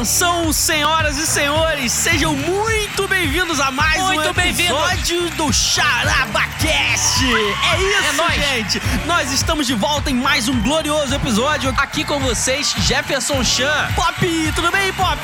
Atenção, senhoras e senhores, sejam muito bem-vindos a mais Muito um bem-vindos. episódio do CharabaCast. É isso, É nóis. gente. Nós estamos de volta em mais um glorioso episódio. Aqui com vocês, Jefferson Chan. Pop, tudo bem, Pop?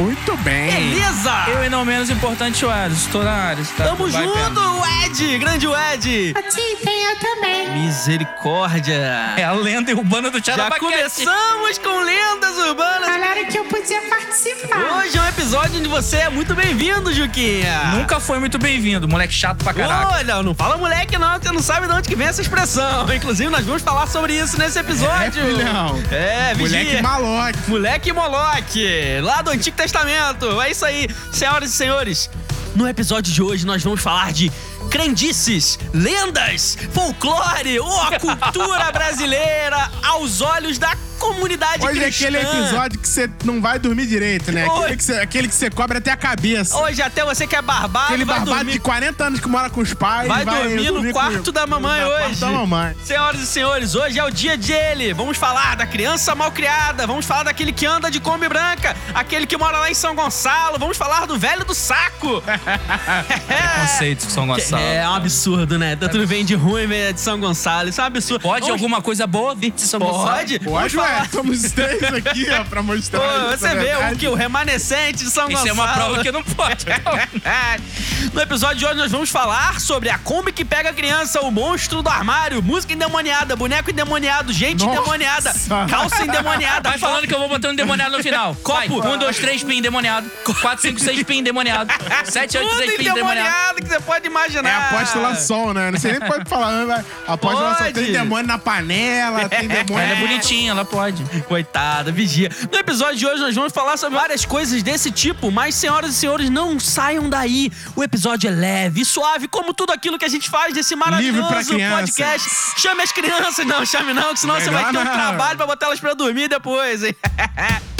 Muito bem. Beleza? Eu e não menos importante, o Ares. Estou na área. Tá? Tamo Vai, junto, o Ed, grande Ed. Sim, tem eu também. Misericórdia. É a lenda urbana do Já Tcharabaquete. começamos com lendas urbanas. Falaram que eu podia participar. Hoje é um episódio onde você é muito bem-vindo, Juquinha. Nunca foi muito bem-vindo, moleque chato pra caraca. Olha, não fala moleque não, que você não sabe de onde que vem essa expressão. Inclusive, nós vamos falar sobre isso nesse episódio. É, filhão. É, vigia. Moleque maloque. Moleque Moloque, lá do Antigo Testamento. É isso aí, senhoras e senhores. No episódio de hoje, nós vamos falar de crendices, lendas, folclore ou a cultura brasileira aos olhos da comunidade Hoje é cristã. aquele episódio que você não vai dormir direito, né? Aquele que, você, aquele que você cobre até a cabeça. Hoje até você que é barbado, aquele vai barbado dormir de 40 anos que mora com os pais. Vai dormir no quarto com- da mamãe no hoje. quarto da mamãe. Senhoras e senhores, hoje é o dia dele. Vamos falar da criança mal criada. Vamos falar daquele que anda de Kombi branca. Aquele que mora lá em São Gonçalo. Vamos falar do velho do saco. Conceito de São Gonçalo. É um absurdo, né? Tanto vem de ruim, vem de São Gonçalo. Isso é um absurdo. Pode Vamos- alguma coisa boa vir de São Gonçalo? Pode? Pode, ué. Somos três aqui, ó, pra mostrar. Pô, você vê o que? O remanescente de São Isso Gonçalo. é uma prova que não pode. no episódio de hoje nós vamos falar sobre a Kombi que pega a criança, o monstro do armário, música endemoniada, boneco endemoniado, gente Nossa. endemoniada, calça endemoniada. Vai falando que eu vou botando endemoniado no final. Vai. Copo. Um, dois, três, pin endemoniado. Quatro, cinco, seis, pin endemoniado. Sete, oito, Tudo três, pin endemoniado. endemoniado que você pode imaginar. É apóstola Sol, né? Não sei nem pode falar, né? Apóstola Sol tem demônio na panela, tem demônio. Ela é bonitinha, ela pode. Coitada, vigia. No episódio de hoje nós vamos falar sobre várias coisas desse tipo, mas senhoras e senhores, não saiam daí. O episódio é leve e suave, como tudo aquilo que a gente faz nesse maravilhoso podcast. Chame as crianças, não chame não, que senão você vai ter um não. trabalho pra botar elas pra dormir depois, hein?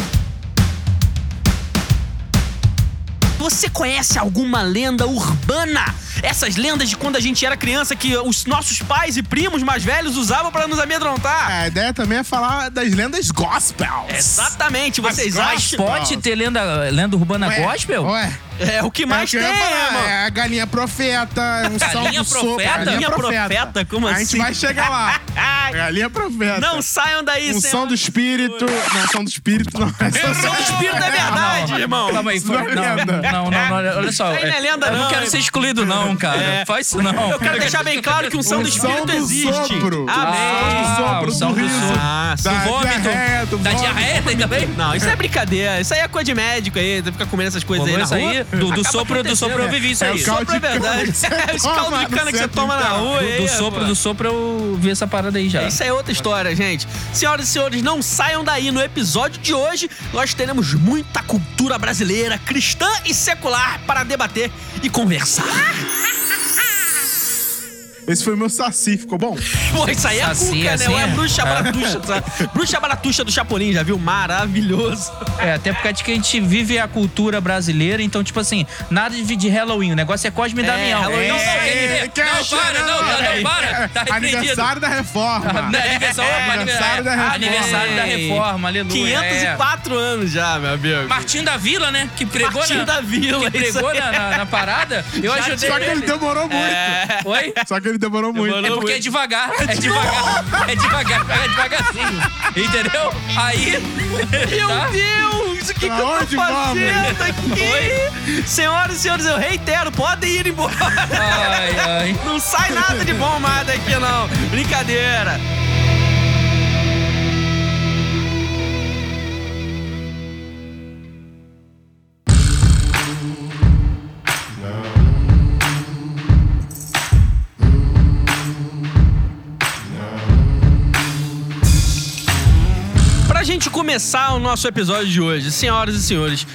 Você conhece alguma lenda urbana? Essas lendas de quando a gente era criança que os nossos pais e primos mais velhos usavam pra nos amedrontar. A ideia também é falar das lendas gospels. Exatamente, vocês acham? Pode ter lenda, lenda urbana Ué, gospel? Ué. É o que mais é, o tem, que ia falar, irmão. é a galinha profeta, um Galinha profeta? Galinha profeta? Como A assim? gente vai chegar lá. Galinha profeta. não saiam daí, Um senhor. som do espírito. Não, som do espírito não. É O som do espírito é verdade, irmão. Calma aí, não é não, não, não, não, olha só. Isso aí não é lenda, eu não, não quero é- ser excluído, não, cara. É. Faz isso não. Eu quero deixar bem claro que um som O do som espírito do existe. sopro. Amém. Ah, sopro o som do do riso. sopro. Ah, sim. Da Do vômito. do Da diarreia também? Não, isso é brincadeira. Isso aí é coisa de médico aí. Você fica comendo essas coisas aí na rua. Do, do sopro, do sopro eu vivi isso É aí. o caldo Sopro é de verdade. Os toma caldos de cana que você toma na então. rua. Do, do sopro, pô. do sopro eu vi essa parada aí já. Isso é outra história, gente. Senhoras e senhores, não saiam daí. No episódio de hoje, nós teremos muita cultura brasileira, cristã e secular para debater e conversar. Esse foi o meu saci, ficou bom? Pô, isso aí é Assim, cuca, né? assim Ou é é? bruxa É. baratuxa. Bruxa baratuxa do Chapolin, já viu? Maravilhoso. É, até porque acho que a gente vive a cultura brasileira, então, tipo assim, nada de, de Halloween. O negócio é Cosme e Damião. Halloween não, não não, não, para, não, não, não, para. Tá. Aniversário da reforma. Não, aniversário, É, opa, aniversário da é, reforma. Aniversário da reforma, aleluia. 504 anos já, meu amigo. É. Martinho da Vila, né? Que pregou Martinho na, da Vila, Que pregou na, na- na parada. Eu Já ajudei Só que ele demorou muito. É. Oi? Só que ele demorou muito. Demorou. É porque é devagar, é devagar, é devagar, é devagarzinho. Entendeu? Aí. Meu tá? Deus! O que, que eu tô vamos? fazendo aqui? Senhoras e senhores, eu reitero, podem ir embora. Ai, ai. Não sai nada de bom mais daqui, não. Brincadeira. Começar o nosso episódio de hoje, senhoras e senhores,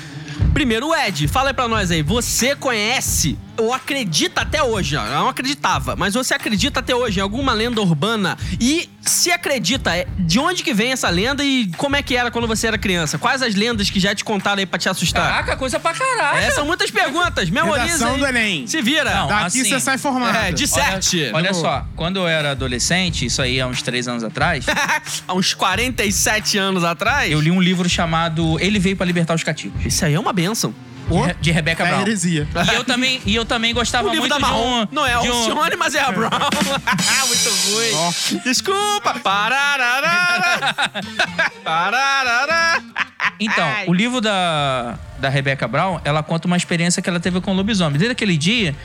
primeiro, Ed, fala aí pra nós aí, você conhece ou acredita até hoje, ó, não acreditava, mas você acredita até hoje em alguma lenda urbana e se acredita, é, de onde que vem essa lenda e como é que era quando você era criança? Quais as lendas que já te contaram aí pra te assustar? Caraca, coisa pra caralho. É, são muitas perguntas, memoriza Redação aí. do Enem. Se vira. Não, Daqui assim, você sai formado. É, de sete. Olha só, quando eu era adolescente, isso aí há uns três anos atrás, Há uns 47 anos atrás. eu li um livro chamado Ele Veio pra Libertar os Cativos, Isso aí é uma benção. De, Re- de Rebecca É Brown. heresia. E eu também, e eu também gostava O livro muito da de Marrom. um... Não é de um- Alcione, mas é a Brown. Muito ruim. Ó. Desculpa. Parararara. Pararara. Então, Ai. o livro da, da Rebecca Brown, ela conta uma experiência que ela teve com lobisomem. Desde aquele dia,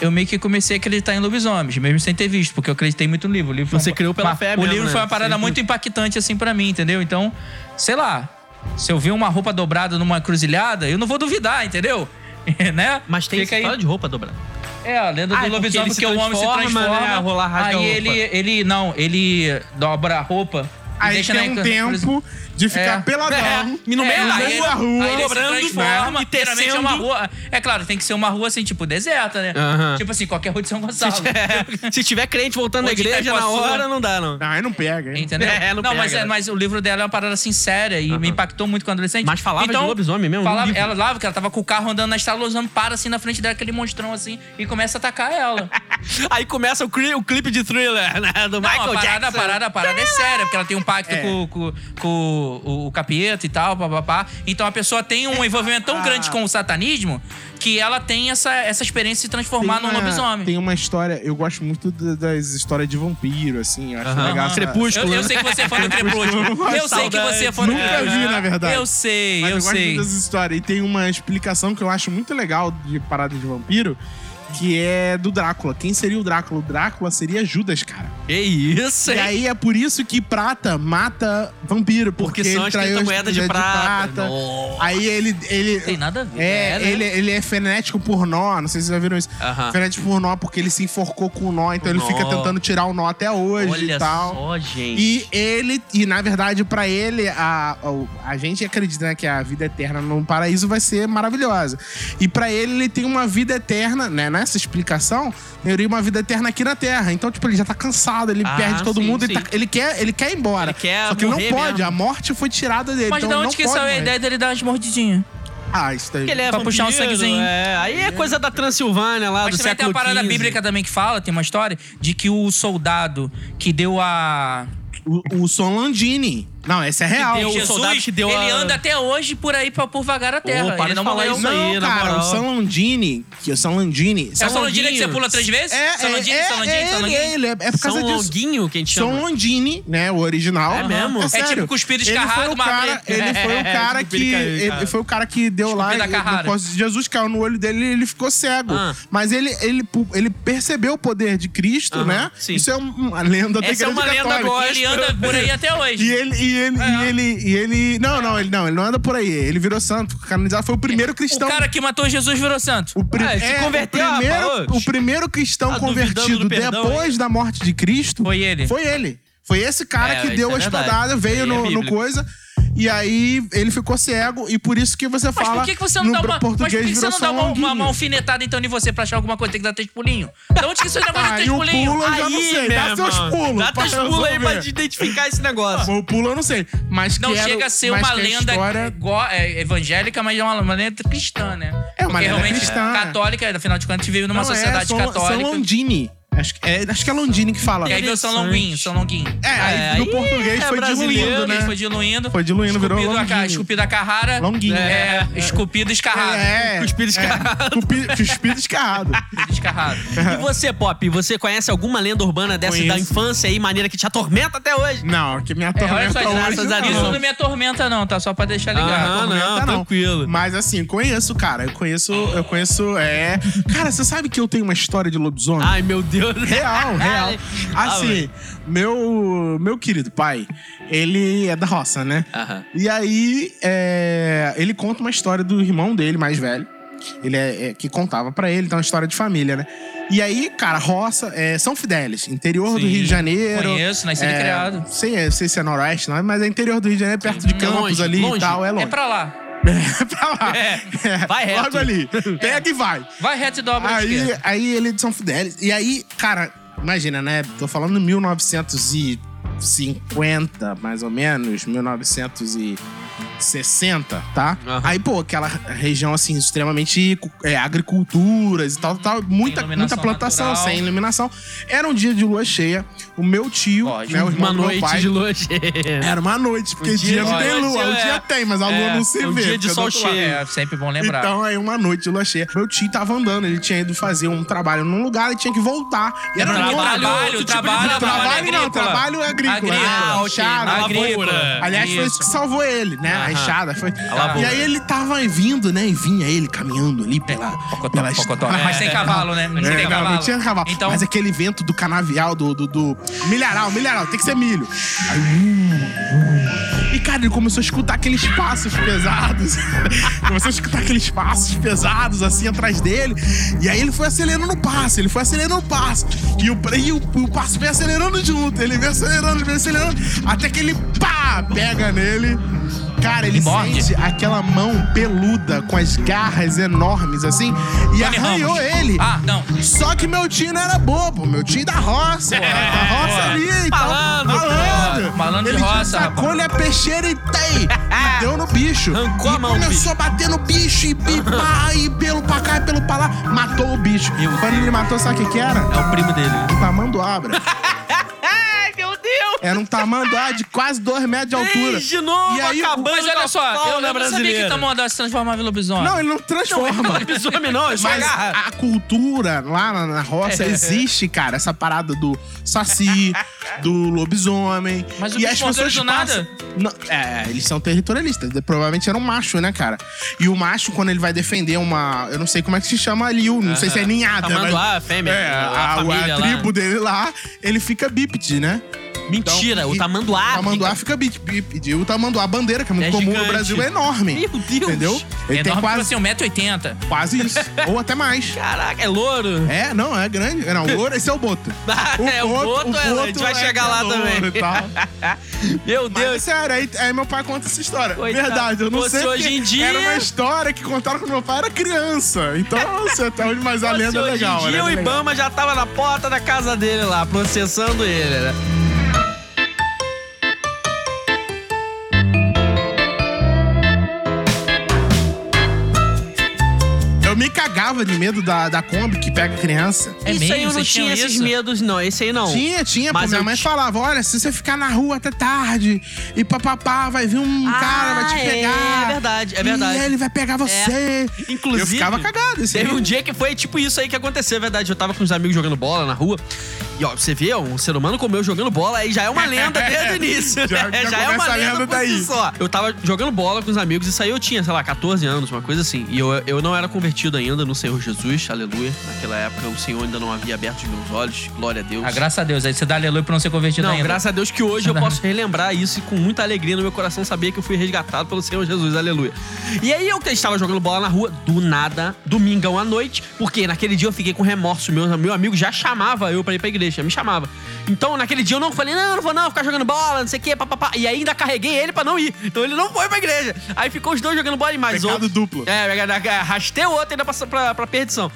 eu meio que comecei a acreditar em lobisomens, mesmo sem ter visto, porque eu acreditei muito no livro. O livro Você uma- criou pela uma- fé O livro né? foi uma parada Sim. muito impactante, assim, pra mim, entendeu? Então, sei lá, se eu ver uma roupa dobrada numa cruzilhada, eu não vou duvidar, entendeu? né? Mas tem Fica aí. história de roupa dobrada. É, a lenda Ah, do é lobisomem, porque o homem se transforma, né? Rolar, aí a roupa. ele, ele, não, ele dobra a roupa. e Aí deixa tem na um tempo de ficar É. peladão. É, e no meio É, da aí rua, rua, aí ele se dobrando, transforma, né? é uma rua. É claro, tem que ser uma rua assim, tipo, deserta, né? Aham. Tipo assim, qualquer rua de São Gonçalo. É, se tiver crente voltando da igreja na hora, não dá, não. Não, aí não pega, hein? Entendeu? É, não mas, pega, é- né? mas o livro dela é uma parada assim séria e me impactou muito quando adolescente. Mas falava então, de lobisomem mesmo, Falava, ela falava que ela tava com o carro andando na estrada, o lobisomem para assim na frente dela, aquele monstrão assim, e começa a atacar ela. Aí começa o, cli- o clipe de thriller, né? Do Não, Michael a parada, Jackson. a parada, a parada é séria, porque ela tem um pacto É. com, com, com o, o capeta e tal, papapá. Então a pessoa tem um envolvimento tão Ah. grande com o satanismo que ela tem essa, essa experiência de se transformar num lobisomem. Tem uma história, eu gosto muito da- das histórias de vampiro, assim. Eu acho legal. Crepúsculo. Eu, eu sei que você é fã do Crepúsculo. Eu sei que você é fã do Nunca vi, na verdade. Eu sei, Mas eu eu, gosto sei. muito dessa história. E tem uma explicação que eu acho muito legal de parada de vampiro, que é do Drácula. Quem seria o Drácula? O Drácula seria Judas, cara. Que isso, E hein? aí é por isso que prata mata vampiro, porque, Porque são ele as traiu 30 as moedas de prata. Nossa. Aí ele. ele Tem nada a ver. É, né? ele, ele é frenético por nó, não sei se vocês já viram isso. Aham. Frenético por nó porque ele se enforcou com o nó, então O ele fica nó. tentando tirar o nó até hoje Olha e tal. só, gente. E ele, e na verdade, pra ele, a, a, a gente acredita né, que a vida eterna no paraíso vai ser maravilhosa. E pra ele, ele tem uma vida eterna, né? Nessa explicação, ele tem uma vida eterna aqui na Terra. Então, tipo, ele já tá cansado, ele Ah, perde todo sim, mundo, ele, sim. tá- ele quer, ele quer ir embora. Ele quer Só que ele não pode, mesmo. a morte foi tirada dele. Mas então de ele onde não que saiu a ideia dele dar umas mordidinhas? Ah, isso daí. Porque ele é Pra puxar um vampiro, sanguezinho. É, aí é coisa da Transilvânia lá, Mas do também tem século a parada XV. bíblica também que fala, tem uma história, de que o soldado que deu a. O, o Son Landini. Não, esse é real. deu- O Jesus, soldado que deu ele a- anda até hoje por aí pra, por vagar a terra. para ele de não falar morreu. isso aí. Não, cara, moral. o San Landini, que o San Landini... É o São Landini que você pula três vezes? É, São Landini, é, São Landini, é, São ele, Landini. ele, é, é por causa São disso. Longuinho que a gente São chama. Landini, né? O original. É mesmo? É, É sério. tipo cuspido Ele foi escarrado, o mas- cara, ele foi o É, cara que ele foi o cara que deu lá Jesus caiu no olho dele e ele ficou cego. Ah. Mas ele, ele ele percebeu o poder de Cristo, né? sim. Isso é uma lenda da Essa é igreja uma lenda agora. Ele anda por aí até hoje. E ele, e ele, É. e ele, e ele. Não, não, ele não, ele não anda por aí. Ele virou santo, canonizado. Foi o primeiro cristão. O cara que matou Jesus virou santo. O, pri- Ah, se é, converteu, o primeiro, o primeiro cristão Tá convertido do perdão, depois da morte de Cristo Foi ele. Foi ele. Foi esse cara É, que deu é a verdade. espadada, veio é no, no coisa. E aí ele ficou cego. E por isso que você Mas fala. por que, que você não no dá uma. Mas por português que, que você não dá uma, uma, uma alfinetada então em você pra achar alguma coisa? Tem que dar três pulinhos. Da onde que esse negócio de três pulinhos? pulo eu já não Aí, sei. Dá seus pulos. Dá teus pra pulos aí pra identificar esse negócio. O pulo eu não sei. Mas Não quero- chega a ser mas uma lenda História... igual- é, evangélica, mas é uma, uma lenda cristã, né? É uma Porque lenda realmente cristã. católica, afinal de contas, a gente vive numa Não, sociedade é, São, católica. São Londini. Acho, que- é, acho que é Londini que fala. E aí veio São Longuinho, São Longuinho. É, aí É, no aí português é foi diluindo, né? Foi diluindo. Foi diluindo, virou esculpido a, ca- Longuinho. esculpido a Carrara. Longuinho. É, esculpido escarrado. É, Cuspido é, escarrado. cuspi- Cuspido escarrado. Escarrado. E você, Pop, você conhece alguma lenda urbana dessa da Conheço. infância aí, maneira que te atormenta até hoje? Não, que minha É, olha só, hoje graças a não. isso não me atormenta, não, tá? Só pra deixar ligado. Aham, tormenta, não, tranquilo. Mas assim, conheço, cara. Eu conheço, eu conheço, é... Cara, você sabe que eu tenho uma história de lobisomem? Ai, meu Deus. Real, real. Ah, Assim, meu, meu querido pai, ele é da roça, né? Aham. E aí, é, ele conta uma história do irmão dele, mais velho. Ele é, é- que contava pra ele, então é uma história de família, né? E aí, cara, roça, é, São Fidélis, interior do Sim, Rio de Janeiro. conheço, nascido e é, criado. Sei, sei se é noroeste, não, mas é interior do Rio de Janeiro, perto de É Campos longe, ali longe. e tal, é longe. É pra lá. É pra lá. É, vai reto. Logo ali. Pega e vai. Vai reto e dobra Aí, esquerda. aí ele é de São Fidélis. E aí, cara, imagina, né? Tô falando em 1900 e 50, mais ou menos, 1960, tá? Aham. Aí, pô, aquela região, assim, extremamente é, agriculturas e tal, tal, muita, muita plantação, natural. sem iluminação. Era um dia de lua cheia. O meu tio, né, o irmão Uma do meu noite pai, de lua cheia. Era uma noite, porque Um dia, dia não tem lua. O dia é. tem, mas a lua É, não se é um vê. dia de sol cheio. É sempre bom lembrar. Então, aí, uma noite de lua cheia. Meu tio tava andando, ele tinha ido fazer um trabalho num lugar e tinha que voltar. E era Trabalho, longe. trabalho, tipo de trabalho, Trabalho não, agrícola. trabalho agrícola. Agrícola, ah, ok. Lavoura. Aliás, foi isso Isso. que salvou ele, né? A Aham. enxada. Foi... E aí ele tava vindo, né? E vinha ele caminhando ali pela. Pocotó, pela pocotó. estrada. Mas sem cavalo, né? Não É, não, cavalo. não tinha cavalo. Então, Mas aquele vento do canavial, do, do, do milharal, milharal, tem que ser milho. Aí. E, cara, ele começou a escutar aqueles passos pesados. começou a escutar aqueles passos pesados, assim, atrás dele. E aí ele foi acelerando o passo, ele foi acelerando o passo. E o, e o, o passo veio acelerando junto. Ele veio acelerando, veio acelerando. Até que ele, pá, pega nele. Cara, ele morde. sente aquela mão peluda com as garras enormes, assim, e Tony arranhou Ramos. ele. Ah, não. Só que meu tio não era bobo, meu tio da roça, da roça ali, então, Malandro, malandro. malandro de Ele roça, sacou-lhe a peixeira e tem, e deu no bicho. Arrancou e a mão, começou a bater no bicho, e, e pá, e pelo pra cá, e pelo pra lá, matou o bicho. Quando ele matou, sabe o que que era? É o primo dele. Um tamanduabra. Era um tamanduá de quase dois metros de altura. De novo, E aí, acabando Mas olha a só, eu, não sabia que brasileira. Tamanduá se transformava em lobisomem. Não, ele não Não, é transforma. lobisomem não, é só Mas garra. a cultura lá na, na roça É. existe, cara, essa parada do saci, do lobisomem. Mas o e as pessoas do passam- nada? Não, é, eles são territorialistas. Provavelmente era um macho, né, cara? E o macho, quando ele vai defender uma. Eu não sei como é que se chama ali, o- não sei se é ninhada. Tamanduá, mas- fêmea, É, a a, a, lá. tribo dele lá, ele fica bípede, né? Mentira, Então, o tamanduá. O tamanduá fica- fica bípede. bípede. O tamanduá, a bandeira, que é muito É comum no gigante. Brasil, é enorme. Meu Deus. Entendeu? Ele é tem enorme, quase, tipo assim, 1,80m. quase isso. Ou até mais. Caraca, é louro. É, não, é grande. Não, o ouro, esse é o boto. é, o boto, é, a gente vai é chegar é lá louro também. Meu Mas, Deus. sério, aí, aí meu pai conta essa história. Coitado. Verdade, eu não Fosse sei hoje em dia- Era uma história que contaram quando meu pai era criança. Então, você até hoje, mas a lenda é hoje legal. em a dia o é. Ibama já tava na porta da casa dele lá, processando ele, né? Cagava de medo da, da Kombi que pega criança. É Isso mesmo? aí eu não tinha esses isso? medos, não. Esse aí não. Tinha, tinha, pô. Mas Minha eu mãe ti- falava: olha, se você ficar na rua até tarde e papapá, vai vir um cara, vai te Ah, é, pegar. é verdade, é verdade. E ele vai pegar você. Inclusive, Eu ficava cagado. Esse Teve aí. um dia que foi tipo isso aí que aconteceu, é verdade. Eu tava com os amigos jogando bola na rua. E ó, você vê, ó, um ser humano como eu jogando bola, aí já é uma lenda desde o início. Já- já é uma começa a lenda, lenda por si daí. só. Eu tava jogando bola com os amigos, isso aí eu tinha, sei lá, 14 anos, uma coisa assim. E eu, eu não era convertido ainda no Senhor Jesus, aleluia. Naquela época o Senhor ainda não havia aberto os meus olhos, glória a Deus. Ah, graças a Deus. Aí você dá aleluia pra não ser convertido Não, ainda. graças a Deus que hoje eu Não. posso relembrar isso e com muita alegria no meu coração saber que eu fui resgatado pelo Senhor Jesus, aleluia. E aí eu que estava jogando bola na rua, do nada, domingão à noite, porque naquele dia eu fiquei com remorso, meu, meu amigo já chamava eu pra ir pra igreja, me chamava. Então naquele dia eu não falei, não, não vou não, ficar jogando bola, não sei o que, papapá. E ainda carreguei ele pra não ir. Então ele não foi pra igreja. Aí ficou os dois jogando bola e mais Pecado outro. duplo. É, arrastei o outro ainda pra, pra, pra perdição.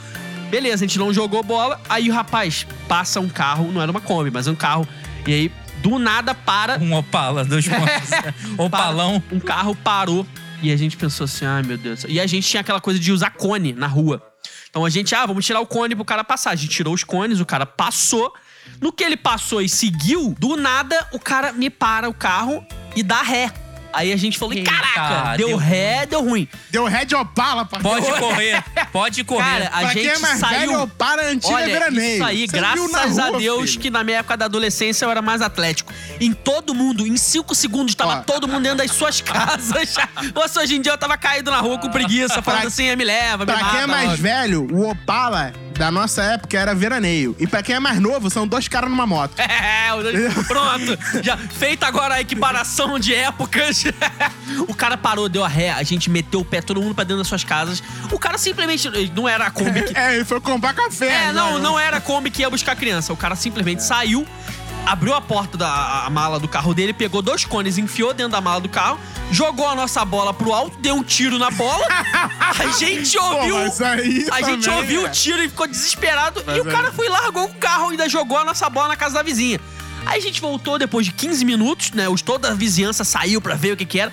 Beleza, a gente não jogou bola. Aí o rapaz passa um carro, não era uma Kombi, mas um carro. E aí, do nada, para. Um Opala, dois pontos. Opalão. Um carro parou. E a gente pensou assim, ai meu Deus. E a gente tinha aquela coisa de usar cone na rua. Então a gente, ah, vamos tirar o cone pro cara passar. A gente tirou os cones, o cara passou. No que ele passou e seguiu, do nada o cara me para o carro e dá ré. Aí a gente falou, Eita, caraca, deu, deu ré, deu ruim. Deu Red Opala pra Pode correr. Pode correr. Cara, a Pra gente quem é mais saiu. velho, Opala antiga é Olha, veraneio. isso aí, Você graças a rua, Deus filho. que na minha época da adolescência eu era mais atlético. Em todo mundo, em cinco segundos, tava Ó. todo mundo dentro das suas casas. Nossa, hoje em dia eu tava caído na rua com preguiça, falando Pra- assim, me leva, me Pra mata. quem é mais logo." velho, o Opala da nossa época era veraneio. E pra quem é mais novo, são dois caras numa moto. É, pronto. Já feita agora a equiparação de épocas. o cara parou, deu a ré, a gente meteu o pé todo mundo pra dentro das suas casas. O cara simplesmente não era a Kombi que É, ele foi comprar café. É, não, né? não era a Kombi que ia buscar a criança. O cara simplesmente saiu, abriu a porta da a mala do carro dele, pegou dois cones, enfiou dentro da mala do carro, jogou a nossa bola pro alto, deu um tiro na bola. a gente Pô, ouviu. mas aí a gente ouviu é. o tiro e ficou desesperado. Mas e o aí- cara foi e largou o carro e ainda jogou a nossa bola na casa da vizinha. Aí a gente voltou depois de 15 minutos, né? Os, toda a vizinhança saiu pra ver o que que era.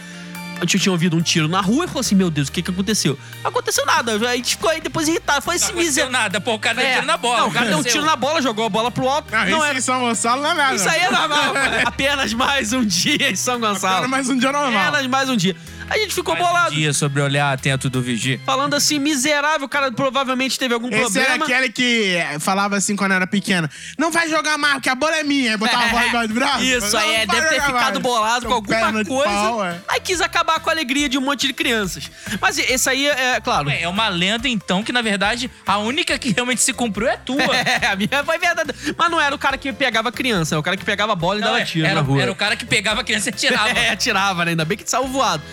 A gente tinha ouvido um tiro na rua e falou assim: Meu Deus, o que que aconteceu? Não aconteceu nada. A gente ficou aí depois irritado. Foi esse Não aconteceu miserável. nada. Pô, o cara deu tiro na bola. Não, o cara deu um tiro na bola, jogou a bola pro alto. Não, Não, isso era. em São Gonçalo não é nada. Isso aí é normal. Apenas mais um dia em São Gonçalo. Era mais um dia normal. Apenas mais um dia. A gente ficou Mais um bolado. dia sobre olhar atento do Vigi. Falando assim, miserável, o cara provavelmente teve algum Esse era problema. aquele que falava assim quando era pequeno: Não vai jogar mais, porque a bola é minha. Aí botava a bola embaixo do braço. Isso Não aí, é, deve ter ficado mais. bolado com alguma coisa. pau, é. Aí quis acabar com a alegria de um monte de crianças. Mas esse aí, é claro. É uma lenda, então, que na verdade a única que realmente se cumpriu é a tua. É, a minha foi verdade. Mas não era o cara que pegava criança, era o cara que pegava a bola e Não, dava é, tiro era, na rua. era o cara que pegava a criança e atirava. É, atirava, né? Ainda bem que saiu voado.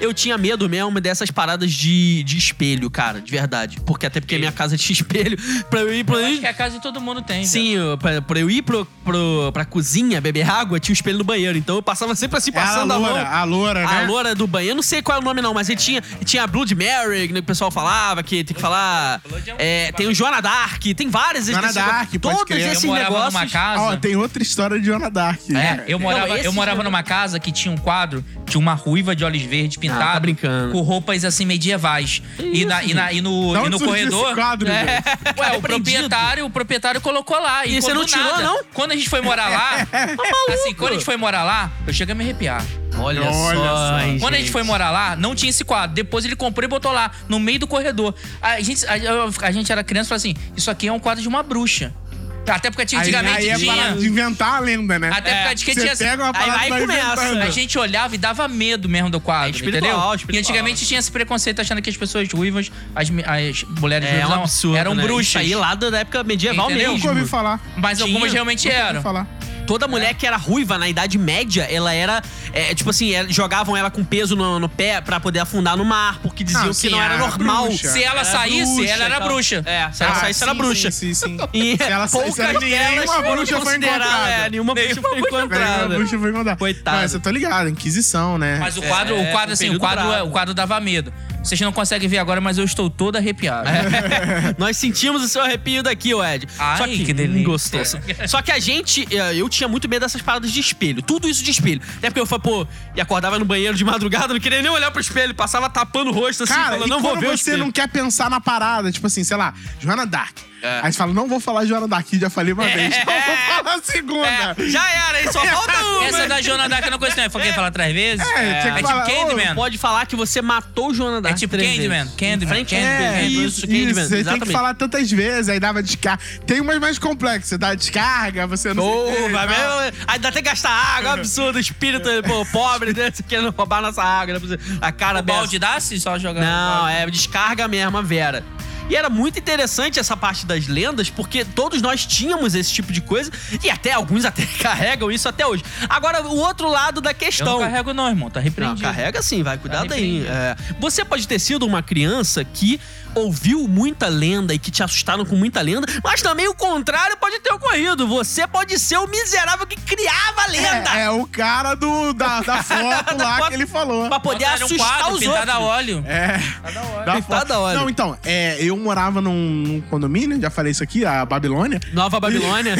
Eu tinha medo mesmo dessas paradas de, de espelho, cara, de verdade. Porque até porque a minha casa tinha espelho. Pra eu ir pra Eu acho que a casa de todo mundo tem. Sim, eu- pra, pra eu ir pro, pro, pra cozinha beber água, tinha um espelho no banheiro. Então eu passava sempre assim, Era a passando a, mão. loura, a loura, né? A loura do banheiro, eu não sei qual é o nome não, mas ele tinha, tinha a Blood Mary, que o pessoal falava, que tem que falar. É É, tem o Joana Dark, tem várias Joana esses- Dark, pode Todos crer. Eu esses Eu morava negócios. numa casa. Ó, tem outra história de Joana Dark. É, eu morava, Não, eu morava numa casa que tinha um quadro, tinha uma ruiva de olhos verdes pintada. tá brincando. Com roupas assim medievais. E, na, e, na, e no, e no corredor. Esse quadro, É. Ué, o Repreendido. proprietário, o proprietário colocou lá. E você quando não tirou, nada, não? Quando a gente foi morar lá, assim, quando a gente foi morar lá, eu cheguei a me arrepiar. Olha, Olha só. só. Quando a gente foi morar lá, não tinha esse quadro. Depois ele comprou e botou lá, no meio do corredor. A gente, a, a gente era criança e falou assim: Isso aqui é um quadro de uma bruxa. Até porque tinha Aí, antigamente aí é tinha. de inventar a lenda, né? Até É, porque Você tinha. pega uma Aí parada vai e começa. inventando. A gente olhava e dava medo mesmo do quadro, É espiritual, entendeu? espiritual. E antigamente tinha esse preconceito achando que as pessoas ruivas, as, as mulheres É um ruivas absurdo. eram né? bruxas. Isso aí lá da época medieval Entendeu? Nunca ouvi mesmo. falar. Mas Tinha. algumas realmente Nunca ouvi eram. falar. Toda mulher que era ruiva na Idade Média, ela era. é, tipo assim, é, jogavam ela com peso no, no pé pra poder afundar no mar, porque diziam Não, que sim, não era era normal. bruxa. Se ela Era saísse, bruxa ela era bruxa. É, se ela Ah, saísse, era sim, bruxa. Sim, sim. E Se ela saísse, era nenhuma bruxa foi encontrada. É, nenhuma bruxa foi Nenhuma encontrada. bruxa foi encontrada. Coitada. Mas você tá ligado, Inquisição, né? Mas o quadro, É, o quadro assim, o quadro, o quadro dava medo. Vocês não conseguem ver agora, mas eu estou todo arrepiado. Nós sentimos o seu arrepio daqui, ô Ed. Ai, Só que, que delícia. Gostoso. Só que a gente, eh, eu tinha muito medo dessas paradas de espelho. Tudo isso de espelho. Até porque eu falei, pô, e acordava no banheiro de madrugada, não queria nem olhar pro espelho, passava tapando o rosto assim, Cara, falando, e não vou ver o você não quer pensar na parada, tipo assim, sei lá, Joana Dark. É. Aí você fala, não vou falar Joana Dark, já falei uma vez. Não vou falar a segunda. É, já era, hein? Só falta uma. Essa da Joana Dark eu não conheço, não. Foi quem fala três vezes? É, tinha que é tipo falar, Candyman. Pode falar que você matou Joana Dark É tipo três Candyman, vezes. Candyman, Candyman. é, É, isso, isso, Candyman. Você tem que falar tantas vezes, aí dava descarga. Tem umas mais complexas, você dá descarga, você não Pô, sei o quê, vai tal. ver, aí dá até gastar água, absurdo, espírito pô, pobre, né? Você querendo roubar nossa água, né? a cara O balde dá-se só jogar? Não, é descarga mesmo, a Vera. E era muito interessante essa parte das lendas, porque todos nós tínhamos esse tipo de coisa, e até alguns até carregam isso até hoje. Agora, o outro lado da Eu questão. não carrego não, irmão. Tá Não, repreendido. carrega sim, vai, cuidado Tá aí. É, você pode ter sido uma criança que ouviu muita lenda e que te assustaram com muita lenda, mas também o contrário pode ter ocorrido. Você pode ser o miserável que criava a lenda. É, é o cara do, da, da foto Da lá foto. que ele falou. Pra poder Botaram um assustar quadro os pintado a outros. óleo. É. Da Pintada foto. a óleo. Não, então, é, eu morava num, num condomínio, já falei isso aqui, a Babilônia. Nova Babilônia.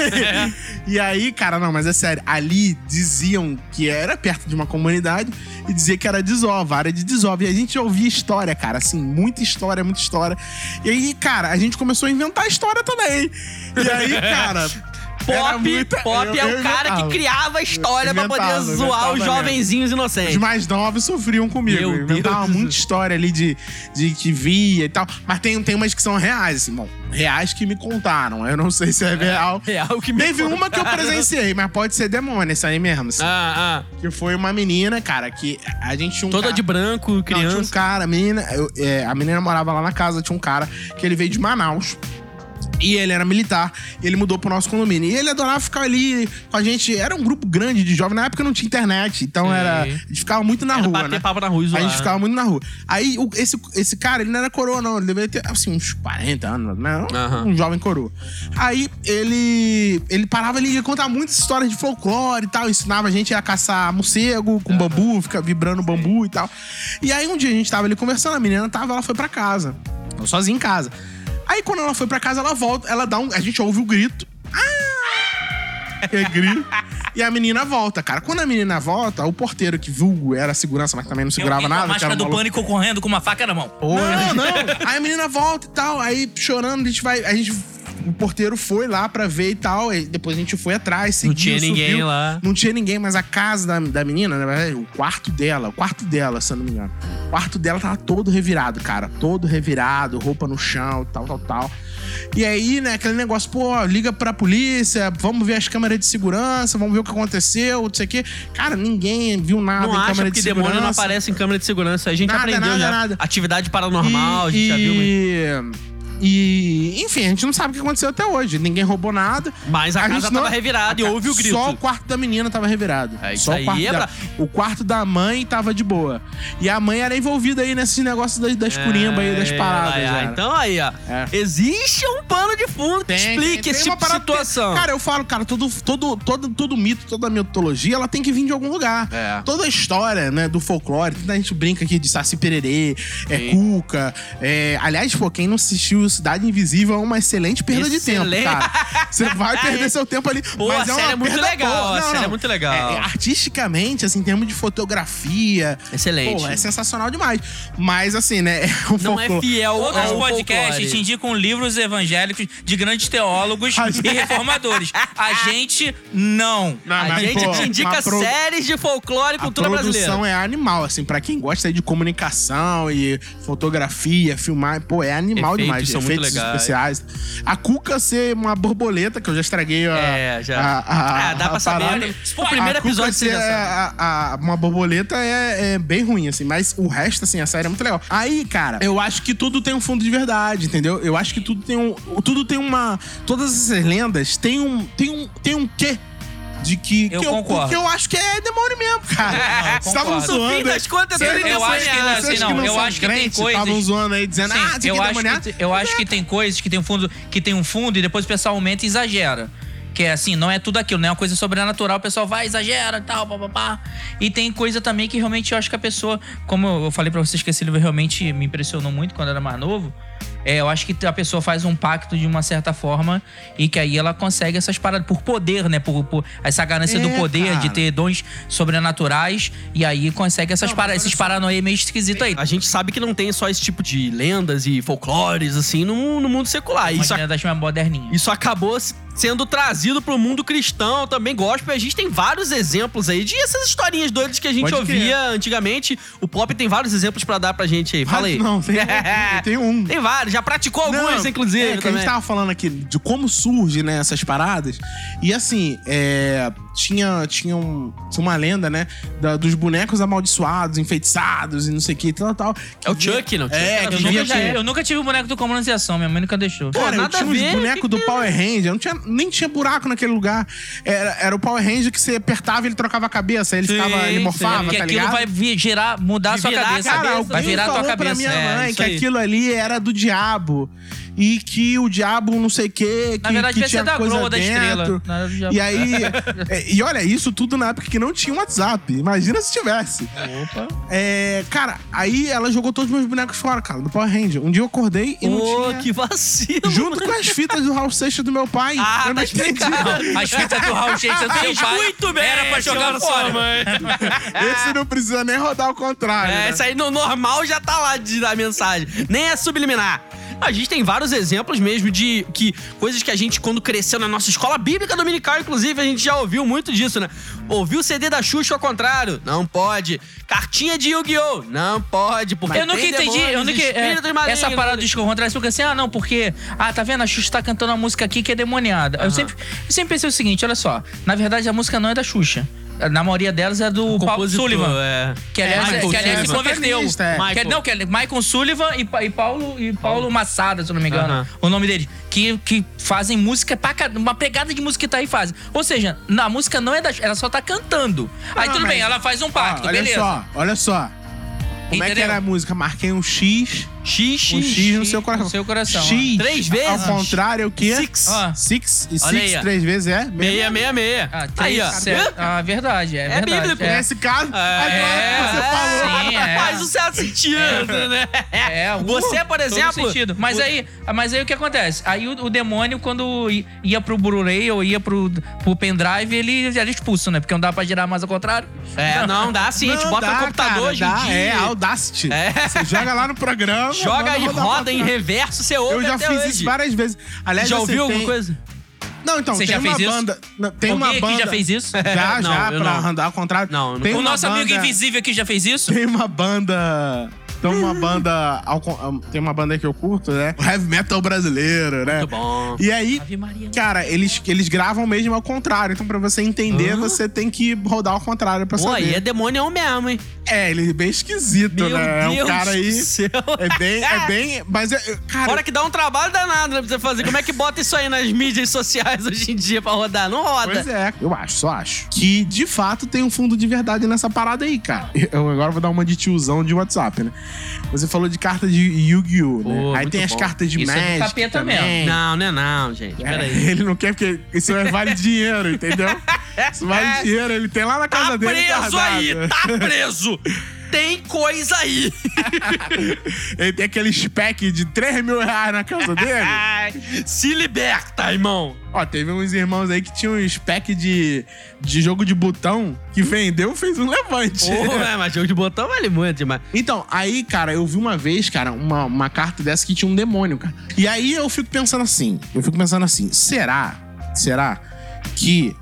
E aí, cara, não, mas é sério, ali diziam que era perto de uma comunidade e dizia que era desova, área de desova. E a gente ouvia história, cara, assim, muita história, muita história. E aí, cara, a gente começou a inventar história também. E aí, cara. Pop, muita- Pop eu- é eu o cara inventava. que criava a história pra poder zoar os mesmo. jovenzinhos Os inocentes. mais novos sofriam comigo. Meu eu inventava Deus. muita história ali de, de que via e tal. Mas tem, tem umas que são reais, assim, bom, reais que me contaram. Eu não sei se é real. Real que me Teve uma que eu contaram. presenciei, mas pode ser demônio, isso aí mesmo. assim. Ah, ah. Que foi uma menina, cara, que a gente tinha um Toda cara... de branco, Não, tinha um criança. cara, a menina, eu- é, a menina morava lá na casa, tinha um cara que ele veio de Manaus. E ele era militar, ele mudou pro nosso condomínio. E ele adorava ficar ali com a gente. Era um grupo grande de jovens. Na época não tinha internet, então Sim. era. A gente ficava muito na Era rua, bater né? papo na rua zoar. A gente ficava muito na rua. Aí, o- esse, esse cara, ele não era coroa, não. Ele deveria ter, assim, uns 40 anos, né? Um jovem coroa. Aí, ele ele parava ali e ia contar muitas histórias de folclore e tal. Ensinava a gente a caçar morcego com bambu, ficar vibrando bambu e tal. E aí, um dia a gente tava ali conversando, a menina tava, ela foi pra casa. Ela Sozinha em casa. Aí, quando ela foi pra casa, ela volta, ela dá um... A gente ouve o grito. Ah! É grito. E a menina volta, cara. Quando a menina volta, o porteiro que vulgo era segurança, mas também não segurava Alguém com nada. a máscara um do maluco- pânico correndo com uma faca na mão. Não, não. Aí a menina volta e tal, aí chorando, a gente vai. A gente. O porteiro foi lá pra ver e tal. E depois a gente foi atrás, seguiu, Não tinha ninguém subiu. lá. Não tinha ninguém, mas a casa da, da menina, na verdade, o quarto dela, o quarto dela, se eu não me engano. O quarto dela tava todo revirado, cara. Todo revirado, roupa no chão, tal, tal, tal. E aí, né, aquele negócio, pô, liga pra polícia, vamos ver as câmeras de segurança, vamos ver o que aconteceu, não sei o quê. Cara, ninguém viu nada Não em acha câmera que de demônio não segurança. aparece em câmera de segurança. A gente Nada, aprendeu nada, já. nada. Atividade paranormal, a gente e, já viu. Mas, E, enfim, a gente não sabe o que aconteceu até hoje. Ninguém roubou nada. mas a, casa gente não- tava revirada e houve o grito. Só o quarto da menina tava revirado. É, isso Só aí o quarto é pra- O quarto da mãe tava de boa. E a mãe era envolvida aí nesses negócios das, das curimbas aí, das É, paradas. era. Então aí, ó. É. Existe um pano de fundo que Tem, explique tem- esse tem uma tipo de situação. Cara, eu falo, cara, todo, todo, todo, todo mito, toda mitologia, ela tem que vir de algum lugar. É. Toda a história, né, do folclore, a gente brinca aqui de Saci Pererê, é. Cuca. É... Aliás, pô, quem não assistiu Cidade Invisível é uma excelente perda de tempo, Excelente. cara. Você vai perder seu tempo ali. Pô, mas a é uma série é muito legal, boa. a Não, série não. é muito legal. É, é, artisticamente, assim, em termos de fotografia. Excelente. Pô, é sensacional demais. Mas, assim, né, é um Não é folclore. fiel Outros podcasts te indicam livros evangélicos de grandes teólogos A e reformadores. A gente não. Não, A mas, gente pô, te indica pro- séries de folclore e A cultura produção brasileira. é animal, assim, pra quem gosta de comunicação e fotografia, filmar, pô, é animal Efeitos demais. são muito efeitos legais. especiais. A Cuca ser uma borboleta, que eu já estraguei a. É, já. A, a, Ah, dá a pra saber. parada. O primeiro A episódio você ser já sabe. a- a- uma borboleta é, é bem ruim, assim, mas o resto, assim, a série é muito legal. Aí, cara, eu acho que tudo tem um fundo de verdade, entendeu? Eu acho que tudo tem um. Tudo tem uma. Todas essas lendas tem um. Tem um, tem um quê? De que, Eu que concordo. que eu acho que é demônio mesmo, cara. Não, eu Vocês estavam concordo. No zoando. das contas, tudo eu é acho que assim, não, que eu acho que tem coisas- Estavam zoando aí, dizendo, Sim, ah, eu, acho que, eu acho que tem coisas que tem um fundo que tem um fundo e depois o pessoal aumenta e exagera. Que é assim, não é tudo aquilo, não é uma coisa sobrenatural, o pessoal vai, exagera e tal, papapá. E tem coisa também que realmente eu acho que a pessoa, como eu falei pra vocês que esse livro realmente me impressionou muito quando eu era mais novo. É, eu acho que a pessoa faz um pacto de uma certa forma e que aí ela consegue essas paradas por poder, né? Por, por essa ganância É, do poder, cara. de ter dons sobrenaturais e aí consegue essas Não, paradas, mas esses paranoia meio esquisito aí. A gente sabe que não tem só esse tipo de lendas e folclores, assim, no, no mundo secular. Isso, Imagina das mais moderninhas. isso acabou sendo trazido pro mundo cristão, também gospel. A gente tem vários exemplos aí de essas historinhas doidas que a gente Pode ouvia crer. antigamente. O Pop tem vários exemplos pra dar pra gente aí. Fala aí. Não, tem, tem um. Tem vários, já praticou alguns, Não, inclusive. É, que a gente tava falando aqui de como surge, né, essas paradas. E assim, é, tinha, tinha, um- tinha uma lenda, né, da- dos bonecos amaldiçoados, enfeitiçados e não sei o que, tal, tal. É o Chuck, não? Chuck É, Eu nunca, tive, eu nunca tive o boneco do Comunicação, minha mãe nunca deixou. Pô, Cara, eu nada tinha a ver, bonecos que do Power Ranger, não tinha, nem tinha buraco naquele lugar. Era, era o Power Ranger que você apertava e ele trocava a cabeça, ele Sim, ficava, ele sim. morfava, Porque tá aquilo ligado? vai vi- girar, mudar a sua cabeça. Cara, vai virar a tua cabeça. pra minha É, mãe que aquilo ali era do diabo. E que o diabo não sei o quê, que, Na verdade, que tinha ser da coisa Globo, da dentro. Estrela. E aí... é, e olha, isso tudo na época que não tinha WhatsApp. Imagina se tivesse. Opa. É, cara, aí ela jogou todos os meus bonecos fora, cara, do Power Ranger. Um dia eu acordei e não Ô, tinha... que vacilo. Junto com as fitas do Raul Seixas do meu pai. Ah, eu não tá entendi. As fitas do Raul Seixas do seu Fez pai muito bem, era pra jogar fora. mãe. Esse não precisa nem rodar ao contrário. É, né? isso aí no normal já tá lá de dar mensagem. Nem é subliminar. A gente tem vários exemplos mesmo de que coisas que a gente, quando cresceu na nossa escola bíblica dominical, inclusive, a gente já ouviu muito disso, né? Ouviu o CD da Xuxa ao contrário? Não pode. Cartinha de Yu-Gi-Oh! Não pode, porque Eu nunca entendi, eu demônios, nunca, é, essa parada do escorro contrário, porque assim, ah, não, porque, ah, tá vendo, a Xuxa tá cantando uma música aqui que é demoniada. Eu, sempre, eu sempre pensei o seguinte, olha só, na verdade a música não é da Xuxa. Na maioria delas é do Paulo Sullivan. é. Que aliás, Michael que, aliás se Sullivan. converteu. É. Que- Michael. não, que é Michael Sullivan e, e Paulo, e Paulo Massada, se eu não me engano. Aham. O nome dele. Que, que fazem música pra uma pegada de música que tá aí fazem. Ou seja, na música não é da ela só tá cantando. aí Não, tudo mas- bem, ela faz um pacto, Ó, olha beleza. só, olha só. Como é que Entendeu? era a música? Marquei um X X, X. Um X no seu no coração. seu coração, X. Três vezes. Ao contrário, é o quê? Six. Ó. Six. E Olha six aí, ó. três vezes é? Meia, meia, meia. Ah, Aí, três, ó. certo. Ah, verdade, é, É verdade. bíblico. é. Nesse caso, É, agora que você falou. Sim, é. Faz um certo sentido, né? É, uh, Você, por exemplo. sentido. Mas aí, mas aí o que acontece? Aí o, o demônio, quando ia pro Blu-ray ou ia pro, pro pendrive, ele era expulso, né? Porque não dá pra girar mais ao contrário. É, não, dá sim. a gente Não, bota dá, no computador cara, hoje em dá, dia. É, Audacity. É. Você joga lá no programa. Joga e roda em reverso, você ouve Eu já fiz hoje. isso várias vezes. Aliás, Já ouviu alguma tem- coisa? Não, então, Você tem já uma fez isso? banda. não, Tem Alguém uma banda. já fez isso? Já, Não, já, pra não. andar ao contrário. Não, não tem O nosso amigo banda- invisível aqui já fez isso? Tem uma banda. Tem uma banda. Tem uma banda que eu curto, né? O Heavy metal brasileiro, né? Muito bom. E aí, Maria. cara, eles, eles gravam mesmo ao contrário. Então, pra você entender, você tem que rodar ao contrário pra Pô, saber. aí é demonião mesmo, hein? É, ele é bem esquisito, Meu né? É um Deus cara aí. do céu. É bem. É bem. Mas, é, cara. Fora que dá um trabalho danado né, pra você fazer. Como é que bota isso aí nas mídias sociais hoje em dia pra rodar? Não roda. Pois é, eu acho, só acho. Que de fato tem um fundo de verdade nessa parada aí, cara. Eu agora vou dar uma de tiozão de WhatsApp, né? Você falou de carta de Yu-Gi-Oh! Né? Aí tem as bom. cartas de Isso é do Magic. capeta também. mesmo. Não, não é não, gente. É, Peraí. ele não quer porque isso é vale dinheiro, entendeu? Isso vale dinheiro, ele tem lá na casa Tá dele. preso guardado. aí, tá preso. Tem coisa aí. Ele tem aquele spec de 3 mil reais na casa dele. Se liberta, irmão. Ó, teve uns irmãos aí que tinham um spec de, de jogo de botão que vendeu fez um levante. Porra, mas jogo de botão vale muito demais. Então, aí, cara, eu vi uma vez, cara, uma, uma carta dessa que tinha um demônio, cara. E aí eu fico pensando assim, eu fico pensando assim, será, será que,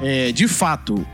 é, de fato,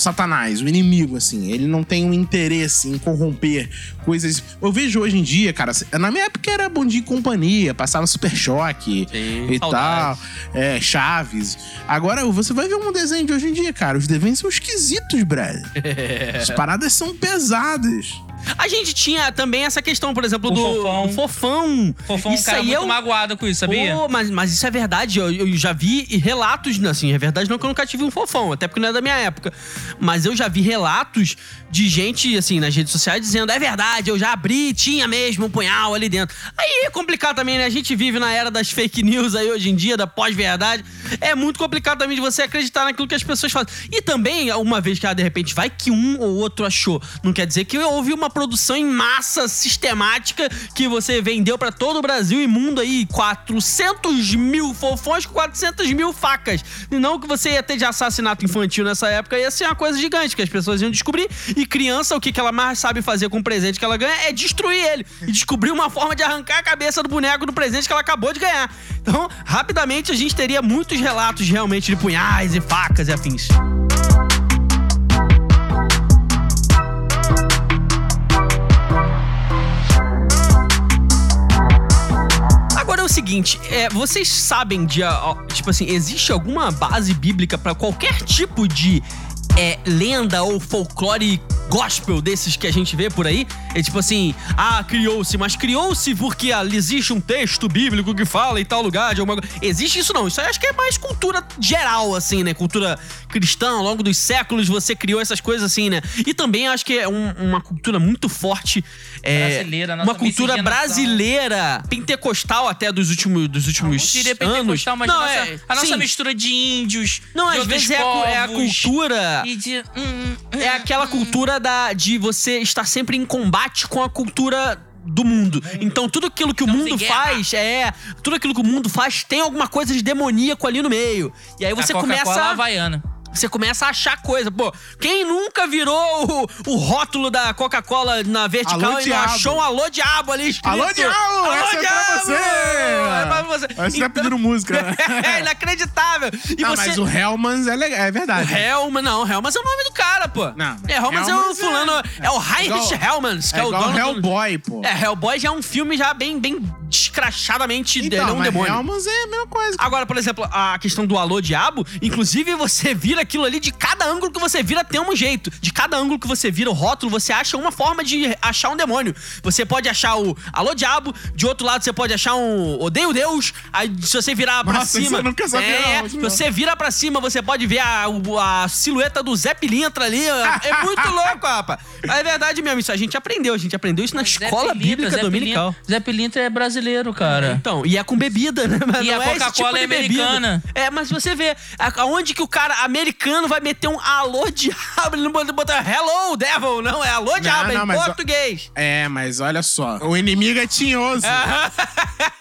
Satanás, o inimigo, assim, ele não tem um interesse em corromper coisas... Eu vejo hoje em dia, cara, na minha época era Bom Dia e Companhia, passava Super Choque Sim, e saudades. tal, é, Chaves. Agora, você vai ver um desenho de hoje em dia, cara, os desenhos são esquisitos, brother. As paradas são pesadas. A gente tinha também essa questão, por exemplo, O do fofão. fofão. Fofão é um isso cara aí muito é um- magoado com isso, sabia? Pô, mas, mas isso é verdade. Eu, eu já vi relatos, assim, é verdade não que eu nunca tive um fofão, até porque não é da minha época. Mas eu já vi relatos de gente, assim, nas redes sociais dizendo: é verdade, eu já abri, tinha mesmo um punhal ali dentro. Aí é complicado também, né? A gente vive na era das fake news aí hoje em dia, da pós-verdade. É muito complicado também de você acreditar naquilo que as pessoas fazem. E também, uma vez que ah, de repente vai que um ou outro achou, não quer dizer que houve uma produção em massa sistemática que você vendeu pra todo o Brasil e mundo aí 400 mil fofões com 400 mil facas. E não que você ia ter de assassinato infantil nessa época, ia ser uma coisa gigante, que as pessoas iam descobrir. E criança, o que que ela mais sabe fazer com o presente que ela ganha é destruir ele. E descobrir uma forma de arrancar a cabeça do boneco do presente que ela acabou de ganhar. Então, rapidamente, a gente teria muitos relatos realmente de punhais e facas e afins. Agora é o seguinte, é, vocês sabem de, tipo assim, existe alguma base bíblica pra qualquer tipo de é, lenda ou folclore gospel desses que a gente vê por aí? É tipo assim, ah, criou-se, mas criou-se porque ah, existe um texto bíblico que fala em tal lugar de alguma coisa. Existe isso não, isso aí acho que é mais cultura geral, assim, né? Cultura cristã, ao longo dos séculos você criou essas coisas assim, né? E também acho que é um- uma cultura muito forte. é, Brasileira, nossa Uma cultura brasileira, pentecostal até dos últimos, dos últimos Não diria anos. pentecostal, mas não, a nossa, é, a nossa mistura de índios, Não, de às vezes é a, é a cultura. E de... hum, É aquela cultura da, de você estar sempre em combate com a cultura do mundo. Então tudo aquilo que o mundo faz, é. Tudo aquilo que o mundo faz tem alguma coisa de demoníaco ali no meio. E aí você a começa. havaiana. Você começa a achar coisa. Pô, quem nunca virou o, o rótulo da Coca-Cola na vertical Alô, e não diabo. achou um alô diabo ali escrito? Alô, diabo! Alô, Essa é pra diabo! você! É pra você. Aí você tá pedindo música, né? é inacreditável. E Não, você... mas o Hellmans é legal, é verdade. O Helman, não, Helmans é o nome do cara, pô. Não, é, Helmans é o Hellmans é- fulano. É, o Heinrich igual- Helmans, que É é, o dono do- Hellboy, pô. É, Hellboy já é um filme já bem, bem escrachadamente ele é Então, um demônio. Helmans é a mesma coisa. Agora, por exemplo, a questão do alô diabo, inclusive você vira aquilo ali, de cada ângulo que você vira tem um jeito. De cada ângulo que você vira o rótulo, você acha uma forma de achar um demônio. Você pode achar o alô diabo, de outro lado você pode achar um odeio Deus, aí se você virar pra Nossa, isso cima... nunca sabia, É, não, se não. você vira pra cima, você pode ver a, a silhueta do Zé Pilintra ali. É muito louco, rapaz. É verdade mesmo, isso a gente aprendeu. A gente aprendeu isso na escola Zé bíblica Pilintra, Zé dominical. Pilintra- Zé Pilintra é brasileiro, cara. Então, e é com bebida, né? Mas E não a é esse Coca-Cola tipo é bebida. americana. É, mas você vê, aonde que o cara americano vai meter um alô diabo? Ele não pode botar hello devil, não, é alô diabo, é não, em mas- português. É, mas olha só. O inimigo é tinhoso.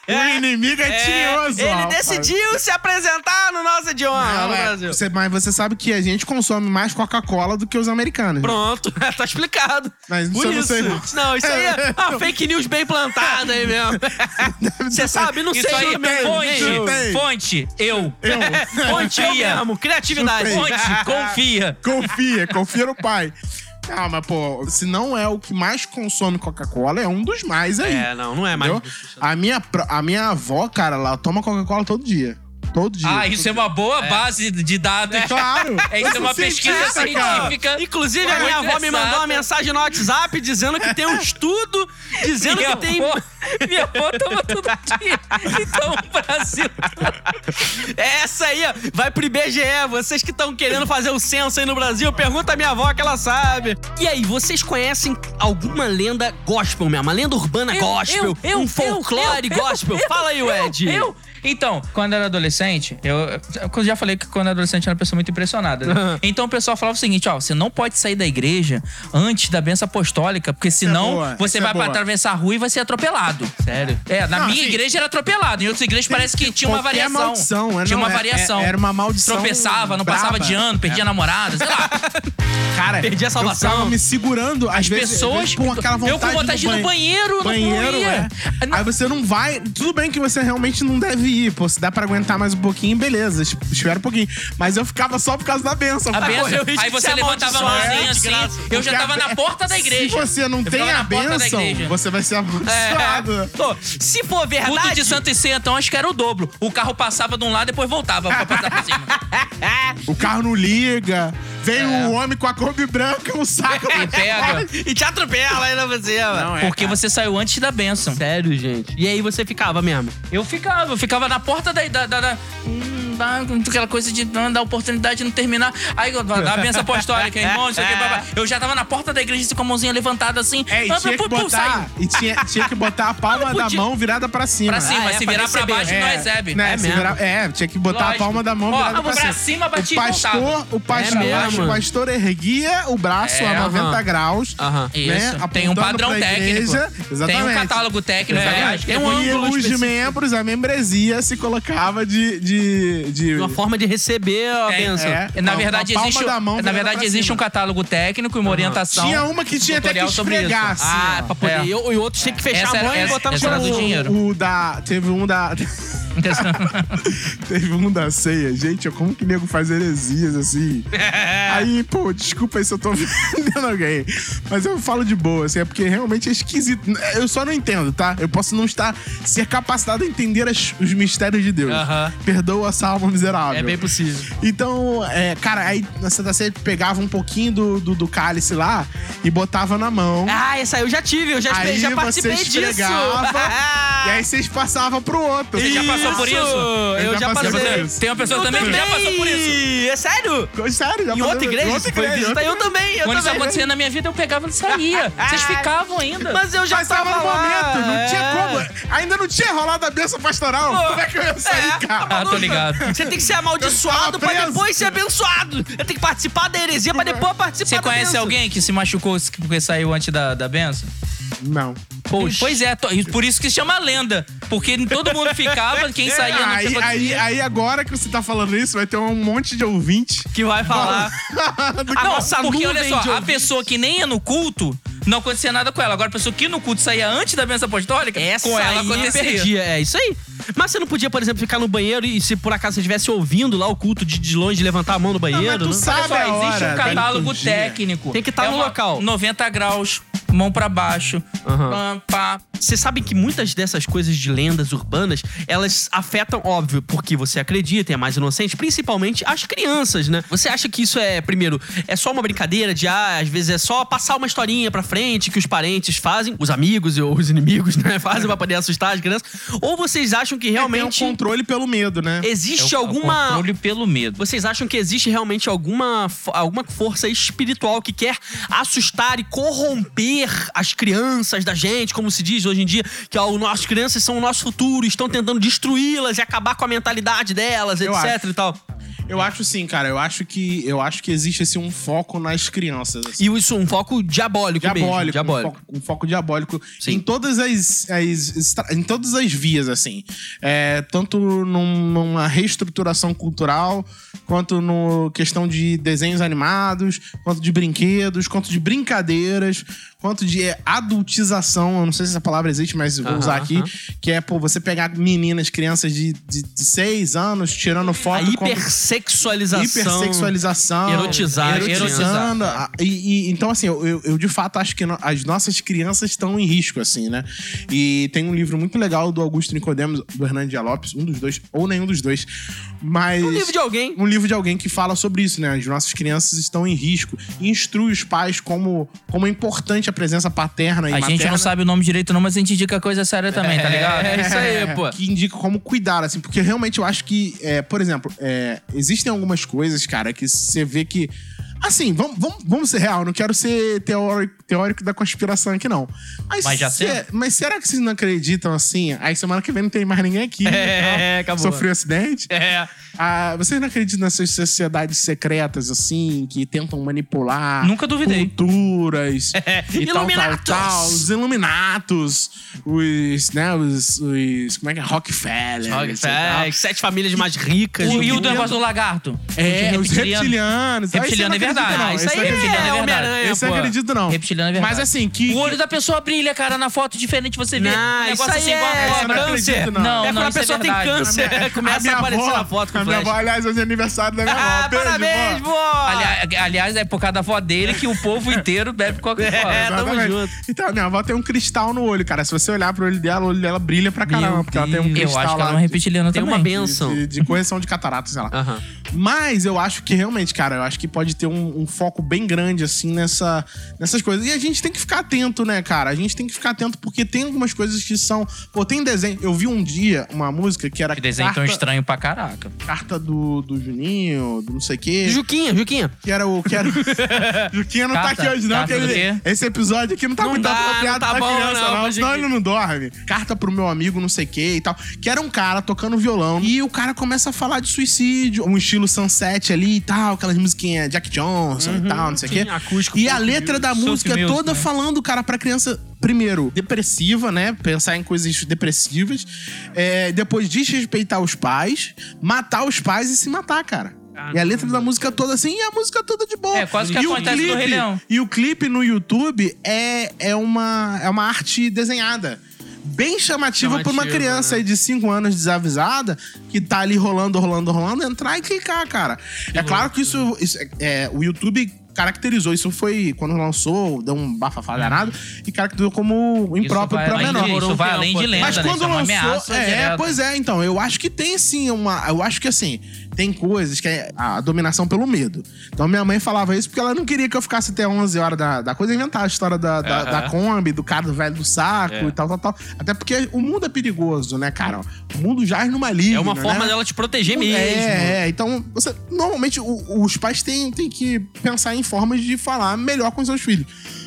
O inimigo é, tinhoso. ele rapaz. decidiu se apresentar no nosso idioma Não, no é, Brasil. você- mas você sabe que a gente consome mais Coca-Cola do que os americanos. Pronto, tá explicado. Mas isso Por não isso. sei, não. Não, isso aí é uma fake news bem plantada aí mesmo. Você sabe? Não Isso sei. aí, fonte, fonte, eu. Eu. Fonte eu Confia. mesmo, criatividade. Fonte, confia. confia, confia no pai. Ah, mas pô, se não é o que mais consome Coca-Cola, é um dos mais aí. É, não, não é mais. A minha, a minha avó, cara, ela toma Coca-Cola todo dia. Todo dia. Ah, isso é uma boa base de dados. Claro. É, isso é uma sou pesquisa cientista, cara. científica. Inclusive, a minha avó me mandou uma mensagem no WhatsApp dizendo que tem um estudo dizendo Minha que tem. avó, minha avó toma todo dia. Então o Brasil. É essa aí, ó. Vai pro IBGE. Vocês que estão querendo fazer o censo aí no Brasil, pergunta a minha avó que ela sabe. E aí, vocês conhecem alguma lenda gospel mesmo? Uma lenda urbana Eu, gospel? eu, eu, um folclore eu, eu, gospel? eu, Fala aí, eu, Ed. Eu, Então, quando eu era adolescente, eu, eu já falei que quando eu era adolescente eu era uma pessoa muito impressionada. né? Então o pessoal falava o seguinte: ó, você não pode sair da igreja antes da benção apostólica, porque senão boa, você essa é vai pra atravessar a rua e vai ser atropelado. Sério? É, na Não, minha assim, igreja era atropelado. Em outras igrejas parece que tinha uma variação. maldição, é, tinha não, uma é- variação. é- era uma maldição Tropeçava, não passava de ano, perdia É. namorada, sei lá. Cara, Perdi a salvação. Eu ficava me segurando, às As vezes, pessoas. vezes, com aquela vontade eu com vontade de ir no banheiro, banheiro, não é. Aí você não vai. Tudo bem que você realmente não deve ir. Pô, se dá pra aguentar mais um pouquinho, beleza. es- Espera um pouquinho. Mas eu ficava só por causa da benção. A benção. eu risco Aí você levantava a mãozinha é, assim. Eu já tava a na porta da igreja. Se você não tem a benção, você vai ser É. amaldiçoado. Pô, se for verdade. Culto de Santa e Ceia, então acho que era o dobro. O carro passava de um lado e depois voltava pra passar por cima. O carro não liga. Vem um homem com a Kombi branca, um saco. E pega. E te atropela ainda você, mano. Não, é, Porque cara. você saiu antes da bênção. Sério, gente. E aí você ficava mesmo? Eu ficava, eu ficava na porta da. da, da, da da- aquela coisa de não dar oportunidade de não terminar. Aí dá a benção apostólica, irmão, não sei o que. blá, blá. Eu já tava na porta da igreja assim, com a mãozinha levantada assim. É, e tinha que botar, e tinha, tinha que botar a palma da mão virada pra cima. Pra cima, Ah, é, se pra virar pra baixo não recebe. Né, É virar- é, tinha que botar Lógico. a palma da mão Ó, virada pra pra cima. cima, batia o pastor, o pastor, É o pastor erguia o braço É, a 90 aham. graus. Aham. Isso. Né, Tem um padrão pra técnico. igreja. Tem Exatamente. um catálogo técnico, É, aliás. tem um e ângulo os membros, a membresia se colocava de. de, de Uma forma de receber a É, benção. é. Na verdade, existe, da mão na verdade existe cima. um catálogo técnico e uma orientação. Tinha uma que tinha até que esfregar, assim. Ah, ó. pra poder. É. E, e outros tem que fechar Essa a mão era- e botar no dinheiro. O, o da. Teve um da. Teve um da ceia. Gente, como que nego faz heresias assim? aí, pô, desculpa aí se eu tô vendendo alguém. Mas eu falo de boa, assim, é porque realmente é esquisito. Eu só não entendo, tá? Eu posso não estar ser capacitado a entender as- os mistérios de Deus. Perdoa essa alma miserável. É bem possível. Então, é, cara, aí na Santa Ceia pegava um pouquinho do, do, do cálice lá e botava na mão. Ah, essa eu já tive, eu já, Aí já você participei disso. esfregava, E aí vocês passavam pro outro. Você já passou por isso? Eu, já passei passei. por isso. Tem uma pessoa também que já passou por isso. É sério? Sério, já Em passei- outra igreja? Outra foi igreja, visitar? outra Eu também, eu Quando isso também. acontecia na minha vida, eu pegava e saía. Vocês ficavam ainda. Mas eu já Mas tava no lá. momento, não tinha É. como. Ainda não tinha rolado a benção pastoral. Pô, como é que eu ia sair, é. cara? Ah, tô ligado. Você tem que ser amaldiçoado Eu tava pra preso. depois ser abençoado. Eu tenho que participar da heresia pra depois participar Você da conhece bênção. alguém que se machucou porque saiu antes da, da benção? Não. Poxa. Pois é, por isso que se chama lenda. Porque todo mundo ficava, quem saía não aí, tinha aí, aí agora que você tá falando isso, vai ter um monte de ouvinte. Que vai falar. do A Não, nossa porque olha só, a pessoa que nem ia no culto, não acontecia nada com ela. Agora, a pessoa que no culto saía antes da benção apostólica, Essa com ela acontecia. perdia. É isso aí. Mas você não podia, por exemplo, ficar no banheiro e se por acaso você estivesse ouvindo lá o culto de, de longe, levantar a mão no banheiro? mas tu não? sabe- Olha só, a existe hora um catálogo técnico. Tem que estar É no uma local. 90 graus, mão pra baixo, Aham. pam, pá, Você sabe que muitas dessas coisas de lendas urbanas, elas afetam, óbvio, porque você acredita, é mais inocente, principalmente as crianças, né? Você acha que isso é, primeiro, é só uma brincadeira de, ah, às vezes é só passar uma historinha pra frente que os parentes fazem, os amigos ou os inimigos, né, fazem pra poder assustar as crianças? Ou vocês acham que realmente Tem um controle pelo medo, né? existe É o- é o alguma controle pelo medo. vocês acham que existe realmente alguma, alguma força espiritual que quer assustar e corromper as crianças da gente, como se diz hoje em dia, que ó, as crianças são o nosso futuro, estão tentando destruí-las e acabar com a mentalidade delas, Eu etc acho. e tal. Eu acho sim, cara. Eu acho que eu acho que existe assim, um foco nas crianças. assim. E isso um foco diabólico, mesmo. diabólico, Diabólico. Um, foco, um foco diabólico Sim. em todas as, as em todas as vias assim, É, tanto num- numa reestruturação cultural quanto no questão de desenhos animados, quanto de brinquedos, quanto de brincadeiras, quanto de adultização. Eu não sei se essa palavra existe, mas vou Aham, usar aqui, aham. que é pô, você pegar meninas, crianças de, de, de seis anos tirando A foto com- hipersexualização. hipersexualização. Erotizar, erotizando. Ah, E, e- então, assim, eu, eu- eu de fato acho que no- as nossas crianças estão em risco, assim, né? E tem um livro muito legal do Augusto Nicodemos, do Hernando Dias Lopes, um dos dois, ou nenhum dos dois. Mas. Um livro de alguém. Um livro de alguém que fala sobre isso, né? As nossas crianças estão em risco. E instrui os pais como, como é importante a presença paterna e A gente materna. não sabe o nome direito, não, mas a gente indica coisa séria também, tá ligado? É isso aí, pô. Que indica como cuidar, assim, porque realmente eu acho que, é, por exemplo, é, existem algumas coisas, cara, que você vê que. Assim, vamos, vamos, vamos ser real, não quero ser teórico, teórico da conspiração aqui, não. Mas, Mas já se- sendo? Mas será que vocês não acreditam assim? Aí semana que vem não tem mais ninguém aqui. É, tal. acabou. Sofreu acidente. É. Ah, vocês não acreditam nessas sociedades secretas, assim, que tentam manipular Nunca duvidei. culturas e tal, tal, tal. Os Illuminatus, os, né, os, os como é que é? Rockefeller. É, sete famílias mais ricas. O, e o negócio do lagarto? É, os reptilianos. Ah, Reptiliano é não verdade. não. Isso aí é é verdade. Homem-Aranha, Esse eu acredito, não. Reptiliano é verdade. Mas assim, que. O olho da pessoa brilha, cara, na foto diferente você vê. Não, isso negócio aí assim igual a é câncer. não. Não, é não, isso é pessoa tem verdade. câncer, começa a aparecer na foto com a minha avó, aliás, hoje é aniversário da minha avó. Ah, Beijo, parabéns, vó. Ali- aliás, é por causa da avó dele que o povo inteiro bebe Coca-Cola. É, tamo junto. Então, minha avó tem um cristal no olho, cara. Se você olhar pro olho dela, o olho dela brilha pra caramba. Meu porque ela tem um Deus. Eu cristal acho que ela é uma reptiliana Tem também. uma benção. de, de correção de cataratas, sei lá. Aham. Mas eu acho que realmente, cara, eu acho que pode ter um, um foco bem grande, assim, nessa, nessas coisas. E a gente tem que ficar atento, né, cara? A gente tem que ficar atento porque tem algumas coisas que são. Pô, tem desenho. Eu vi um dia uma música que era Que desenho tão carta, estranho pra caraca. carta do, do Juninho, do não sei o quê. Juquinha, Juquinha. Que era o. Que era... Juquinha não tá Carta- aqui hoje, não. carta ele- quê? esse episódio aqui não tá Não muito dá, apropriado não tá pra bom, criança, não, não. Senão ele não dorme. Carta pro meu amigo, não sei o quê e tal. Que era um cara tocando violão. E o cara começa a falar de suicídio. Um estilo sunset ali e tal. Aquelas musiquinhas Jack Johnson e tal, não sei o quê. acústico, E a letra da música music, toda né? falando, cara, pra criança. Primeiro, depressiva, né? Pensar em coisas depressivas. É, depois, desrespeitar os pais, matar os pais e se matar, cara. E a letra da música toda assim, e a música toda de boa. É, quase que E acontece no Rei Leão. E o clipe no YouTube é, é, uma, é uma arte desenhada. Bem chamativa pra uma criança né? aí de 5 anos desavisada, que tá ali rolando, rolando, rolando, entrar e clicar, cara. é claro que isso, isso é, é, o YouTube caracterizou. Isso foi quando lançou, deu um bafafá danado e caracterizou como impróprio vai, menor. de, isso vai além de lenda, Mas né? quando é uma lançou. ameaça é, direta. pois é, então. Eu acho que tem sim uma. Eu acho que assim, tem coisas que é a dominação pelo medo. Então minha mãe falava isso porque ela não queria que eu ficasse até 11 horas da, da coisa inventar a história da, da, Aham. da Kombi, do cara do velho do saco É. e tal, tal, tal. Até porque o mundo é perigoso, né, cara? O mundo jaz no maligno. É uma forma né? dela te proteger mesmo. É, é, então você normalmente o- os pais têm, têm que pensar em formas de falar melhor com seus filhos.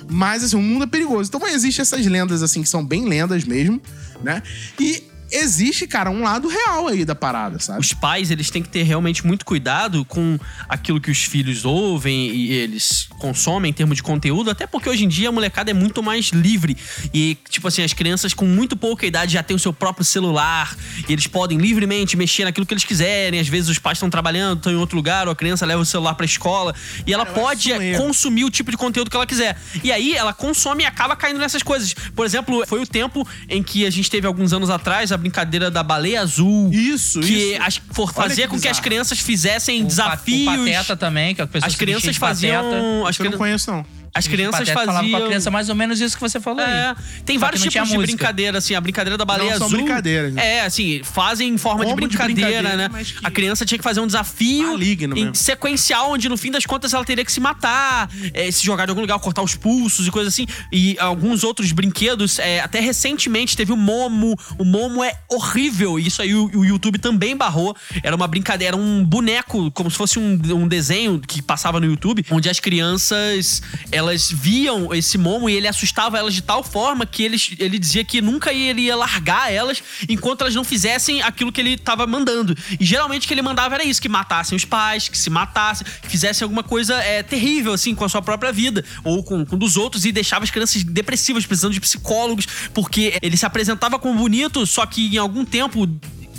Mas assim, o mundo é perigoso. Então existem essas lendas assim que são bem lendas mesmo, né? E existe, cara, um lado real aí da parada, sabe? Os pais, eles têm que ter realmente muito cuidado com aquilo que os filhos ouvem e eles consomem em termos de conteúdo, até porque hoje em dia a molecada é muito mais livre. E, tipo assim, as crianças com muito pouca idade já têm o seu próprio celular e eles podem livremente mexer naquilo que eles quiserem. Às vezes os pais estão trabalhando, estão em outro lugar, ou a criança leva o celular pra escola e ela pode um consumir o tipo de conteúdo que ela quiser. E aí ela consome e acaba caindo nessas coisas. Por exemplo, foi o tempo em que a gente teve alguns anos atrás a brincadeira da baleia azul. Isso, que isso. as- for fazer que com que as crianças fizessem O pa- desafios. O pateta também, que a pessoa As crianças de pateta. faziam. As eu não crianças- conheço, não. As crianças falava com faziam- a criança mais ou menos isso que você falou aí. É, tem Só vários tipos de música. brincadeira, assim. A brincadeira da baleia Não são azul. brincadeiras, né? É, assim, fazem em forma de Como de brincadeira, brincadeira, né? mas que- A criança tinha que fazer um desafio Maligno em mesmo. sequencial, onde no fim das contas ela teria que se matar, é, se jogar de algum lugar, cortar os pulsos e coisas assim. E alguns outros brinquedos, é, até recentemente teve o Momo. O Momo é horrível. E isso aí o, o YouTube também barrou. Era uma brincadeira, um boneco, como se fosse um, um desenho que passava no YouTube, onde as crianças elas viam esse Momo e ele assustava elas de tal forma que eles, ele dizia que nunca iria largar elas enquanto elas não fizessem aquilo que ele tava mandando. E geralmente o que ele mandava era isso: que matassem os pais, que se matassem, que fizessem alguma coisa é, terrível, assim, com a sua própria vida, ou com, com dos outros, e deixava as crianças depressivas, precisando de psicólogos, porque ele se apresentava como bonito, só que em algum tempo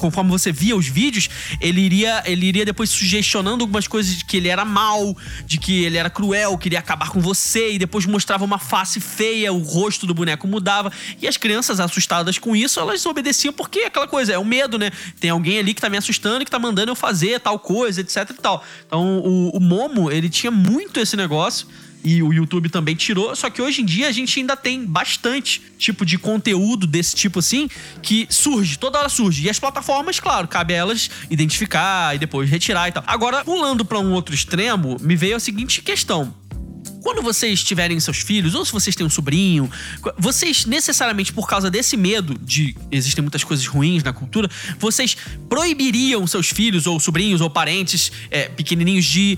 conforme você via os vídeos, ele iria, ele iria depois sugestionando algumas coisas de que ele era mal, de que ele era cruel, queria acabar com você, e depois mostrava uma face feia, o rosto do boneco mudava. E as crianças, assustadas com isso, elas obedeciam porque aquela coisa, é o medo, né? Tem alguém ali que tá me assustando, que tá mandando eu fazer tal coisa, etc e tal. Então, o, o Momo, ele tinha muito esse negócio e o YouTube também tirou. Só que hoje em dia a gente ainda tem bastante tipo de conteúdo desse tipo assim que surge, toda hora surge. E as plataformas, claro, cabe a elas identificar e depois retirar e tal. Agora, pulando pra um outro extremo, me veio a seguinte questão. Quando vocês tiverem seus filhos, ou se vocês têm um sobrinho, vocês necessariamente por causa desse medo de existem muitas coisas ruins na cultura, vocês proibiriam seus filhos ou sobrinhos ou parentes é, pequenininhos de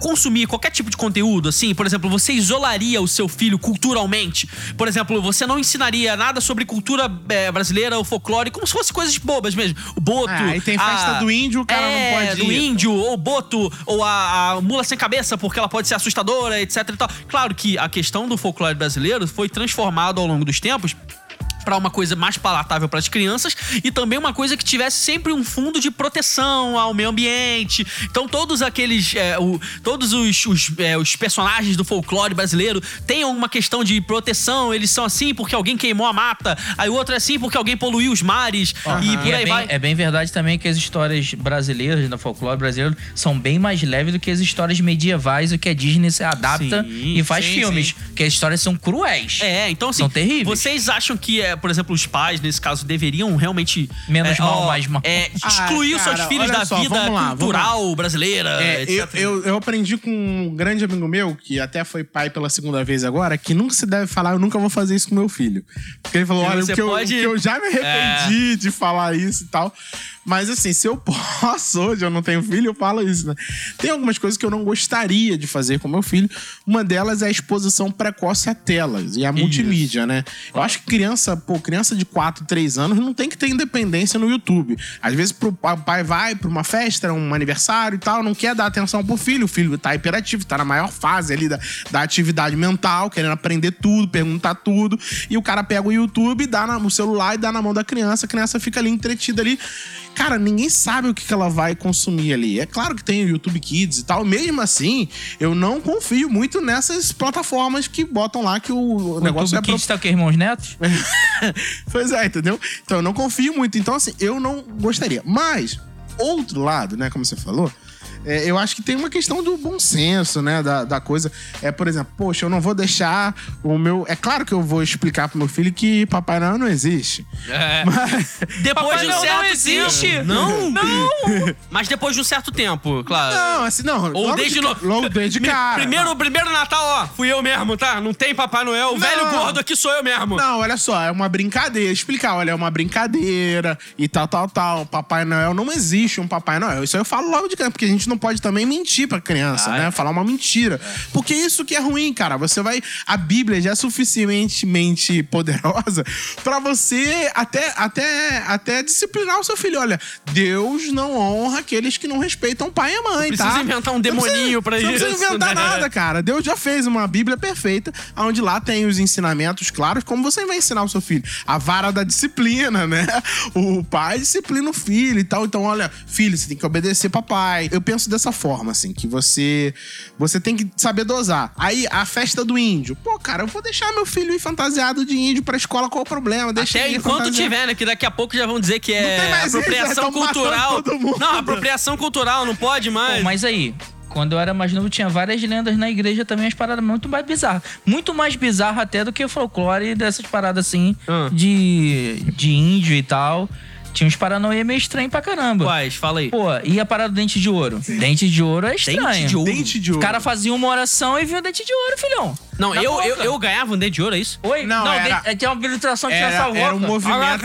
consumir qualquer tipo de conteúdo, assim, por exemplo, você isolaria o seu filho culturalmente. Por exemplo, você não ensinaria nada sobre cultura é, brasileira ou folclore, como se fosse coisas bobas mesmo. O boto. Ah, aí tem festa a- do índio, o cara é, não pode do ir. índio, ou o boto, ou a, a mula sem cabeça, porque ela pode ser assustadora, etc e tal. Claro que a questão do folclore brasileiro foi transformado ao longo dos tempos para uma coisa mais palatável para as crianças e também uma coisa que tivesse sempre um fundo de proteção ao meio ambiente. Então todos aqueles, é, o- todos os, os, é, os personagens do folclore brasileiro têm alguma questão de proteção. Eles são assim porque alguém queimou a mata. Aí o outro é assim porque alguém poluiu os mares e por E aí é bem, vai. é bem verdade também que as histórias brasileiras, da folclore brasileiro, são bem mais leves do que as histórias medievais, o que a Disney se adapta Sim, e faz sim, filmes. sim. Porque as histórias são cruéis. É, então assim, São terríveis. vocês acham que, é, por exemplo, os pais, nesse caso, deveriam realmente. Menos é, mal, ó, mais mal. É, Ah, excluir os seus filhos da só, vida lá, cultural brasileira, É, etc. eu, eu, eu aprendi com um grande amigo meu, que até foi pai pela segunda vez agora, que nunca se deve falar, eu nunca vou fazer isso com meu filho. Porque ele falou, E olha, o que, eu, pode- É. o que eu já me arrependi de falar isso e tal. Mas assim, se eu posso hoje, eu não tenho filho, eu falo isso, né? Tem algumas coisas que eu não gostaria de fazer com meu filho. Uma delas é a exposição precoce a telas e a multimídia, né? Eu acho que criança, pô, criança de 4, 3 anos não tem que ter independência no YouTube. Às vezes pro, o pai vai pra uma festa, um aniversário e tal, não quer dar atenção pro filho. O filho tá hiperativo, tá na maior fase ali da, da atividade mental, querendo aprender tudo, perguntar tudo. E o cara pega o YouTube, dá no celular e dá na mão da criança, a criança fica ali entretida ali. Cara, ninguém sabe o que que ela vai consumir ali. É claro que tem o YouTube Kids e tal. Mesmo assim, eu não confio muito nessas plataformas que botam lá que o, O negócio YouTube é Kids tá o Irmãos Netos? pois é, entendeu? Então eu não confio muito. Então, assim, eu não gostaria. Mas, outro lado, né, como você falou, é, eu acho que tem uma questão do bom senso, né, da, da coisa. É, por exemplo, poxa, eu não vou deixar o meu. É claro que eu vou explicar pro meu filho que Papai Noel não existe. É. Mas. Depois Papai de um Noel certo não existe! tempo. Não? Não! Mas depois de um certo tempo, claro. Não, assim, não. Ou logo desde de, no... Logo desde cara. Primeiro, primeiro Natal, ó, fui eu mesmo, tá? Não tem Papai Noel. O Não. velho gordo aqui sou eu mesmo. Não, olha só, é uma brincadeira. Explicar, olha, é uma brincadeira e tal, tal, tal. Papai Noel não existe um Papai Noel. Isso aí eu falo logo de cara, porque a gente não pode também mentir pra criança, Ah, né? é. Falar uma mentira. Porque isso que é ruim, cara. Você vai. A Bíblia já é suficientemente poderosa pra você até, até, até disciplinar o seu filho. Olha, Deus não honra aqueles que não respeitam o pai e a mãe, Não precisa tá? inventar um demoninho precisa- pra você Não isso, precisa inventar né? nada, cara. Deus já fez uma Bíblia perfeita, onde lá tem os ensinamentos claros, como você vai ensinar o seu filho. A vara da disciplina, né? O pai disciplina o filho e tal. Então, olha, filho, você tem que obedecer papai. Eu penso dessa forma, assim, que você você tem que saber dosar. Aí, a festa do índio. Pô, cara, eu vou deixar meu filho ir fantasiado de índio pra escola, qual o problema? Deixa Até ele enquanto fantasiado. tiver, né? Que daqui a pouco já vão dizer que é mais isso, apropriação matando cultural. Não, apropriação cultural, não pode mais. Bom, mas aí, quando eu era mais novo, tinha várias lendas na igreja também, as paradas muito mais bizarras. Muito mais bizarro até do que o folclore dessas paradas assim, Ah. de, de índio e tal. Tinha uns paranoia meio estranho pra caramba. Quais? Fala aí. Pô, e a parada do dente de ouro? Dente de ouro é estranho. Dente de ouro. Dente de O ouro. cara fazia uma oração e vinha o dente de ouro, filhão. Não, Na eu, boca. eu, eu ganhava um dente de ouro, é isso? Oi? Não, era- dente- é, tinha uma ilustração que tinha essa Era, roupa. era um movimento.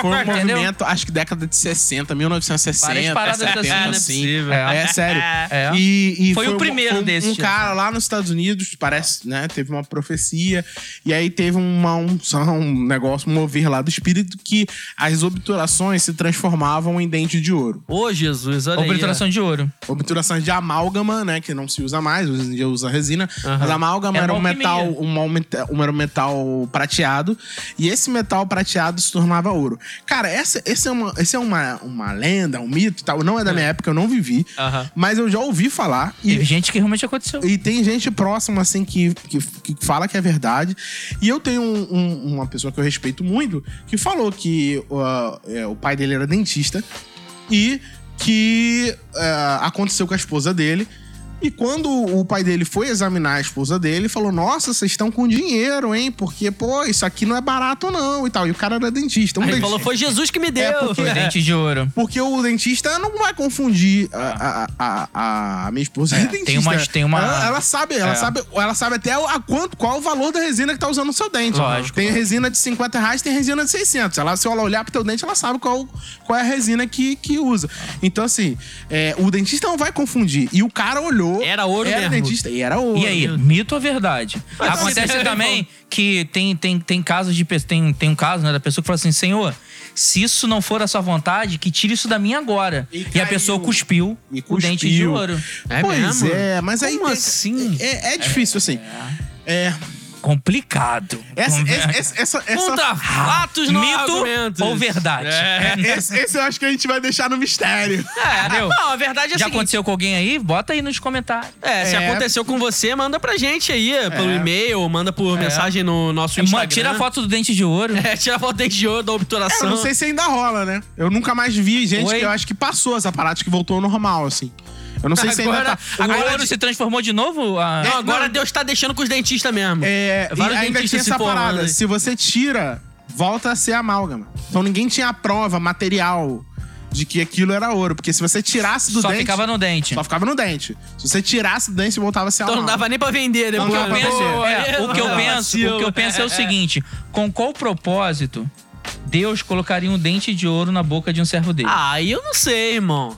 Foi um Entendeu? movimento, acho que década de 60, 1960, Várias paradas 70, assim, não é assim. possível. É, é sério. É. E, e Foi o um- primeiro foi um, desse Um tipo. cara lá nos Estados Unidos, parece, né? Teve uma profecia. E aí teve uma unção, um negócio, um mover lá do espírito que as obturações se transformavam em dente de ouro. Ô, Jesus, olha aí. Obliteração de ouro. Obturações de amálgama, né? Que não se usa mais, hoje em dia usa resina. Aham. Mas amálgama Era era um uma metal, um, um, um, era um metal prateado. E esse metal prateado se tornava ouro. Cara, essa, esse é, uma, esse é uma, uma lenda, um mito tal. Não é da minha época, eu não vivi. Aham. Mas eu já ouvi falar. E, Teve gente que realmente aconteceu. e tem gente próxima, assim, que, que, que fala que é verdade. E eu tenho um- um- uma pessoa que eu respeito muito que falou que uh, é, o pai dele era dentista e que uh, aconteceu com a esposa dele. E quando o pai dele foi examinar a esposa dele, ele falou: Nossa, vocês estão com dinheiro, hein? Porque, pô, isso aqui não é barato, não. E tal. E o cara era dentista. Um Aí ele dentista. falou, foi Jesus que me deu. É, porque- Foi dente de ouro. Porque o dentista não vai confundir a, a, a, a- minha esposa É, é, tem dentista. umas- tem uma- Ela, ela sabe, ela É. sabe, ela sabe até a quanto, qual o valor da resina que tá usando no seu dente. Lógico. Tem resina de 50 reais, tem resina de 600. Ela, se ela olhar pro teu dente, ela sabe qual, qual é a resina que, que usa. Então, assim, é, o dentista não vai confundir. E o cara olhou. Era ouro era mesmo. dentista e era ouro. E aí, mito ou verdade? Mas Acontece também que tem, tem, tem casos de tem, tem um caso né, da pessoa que fala assim: Senhor, se isso não for a sua vontade, que tire isso da mim agora. E E, a pessoa cuspiu, E o dente de cuspiu. ouro. É pois mesmo? é, mas aí. Como assim? É, é difícil, assim. É. Complicado. Essa, essa, essa, essa, essa- Contra fatos, não Mito argumentos. ou verdade? É. esse, esse eu acho que a gente vai deixar no mistério. É, Entendeu? não, a verdade é a Já seguinte. aconteceu com alguém aí? Bota aí nos comentários. É, se É. aconteceu com você, manda pra gente aí, pelo É. e-mail, manda por mensagem no nosso Instagram. Tira a foto do dente de ouro. É, tira a foto do dente de ouro da Eu obturação. não sei se ainda rola, né? Eu nunca mais vi gente Oi? que eu acho que passou essa parada que voltou ao normal, assim. Eu não sei se ainda Agora- tá. O Agora ouro de- se transformou de novo? Ah, Não, agora não. Deus tá deixando com os dentistas mesmo. É, e Vários ainda dentistas tinha se essa parada. aí. Se você tira, volta a ser amálgama. Então ninguém tinha a prova material de que aquilo era ouro. Porque se você tirasse do só dente. ficava no dente. Só ficava no dente. Se você tirasse do dente, voltava a ser Então não dava nem pra vender Não depois. O que eu pra penso, vender. é, o que eu penso, Vacilo. o que eu penso é o seguinte: com qual propósito Deus colocaria um dente de ouro na boca de um servo dele? Ah, eu não sei, irmão.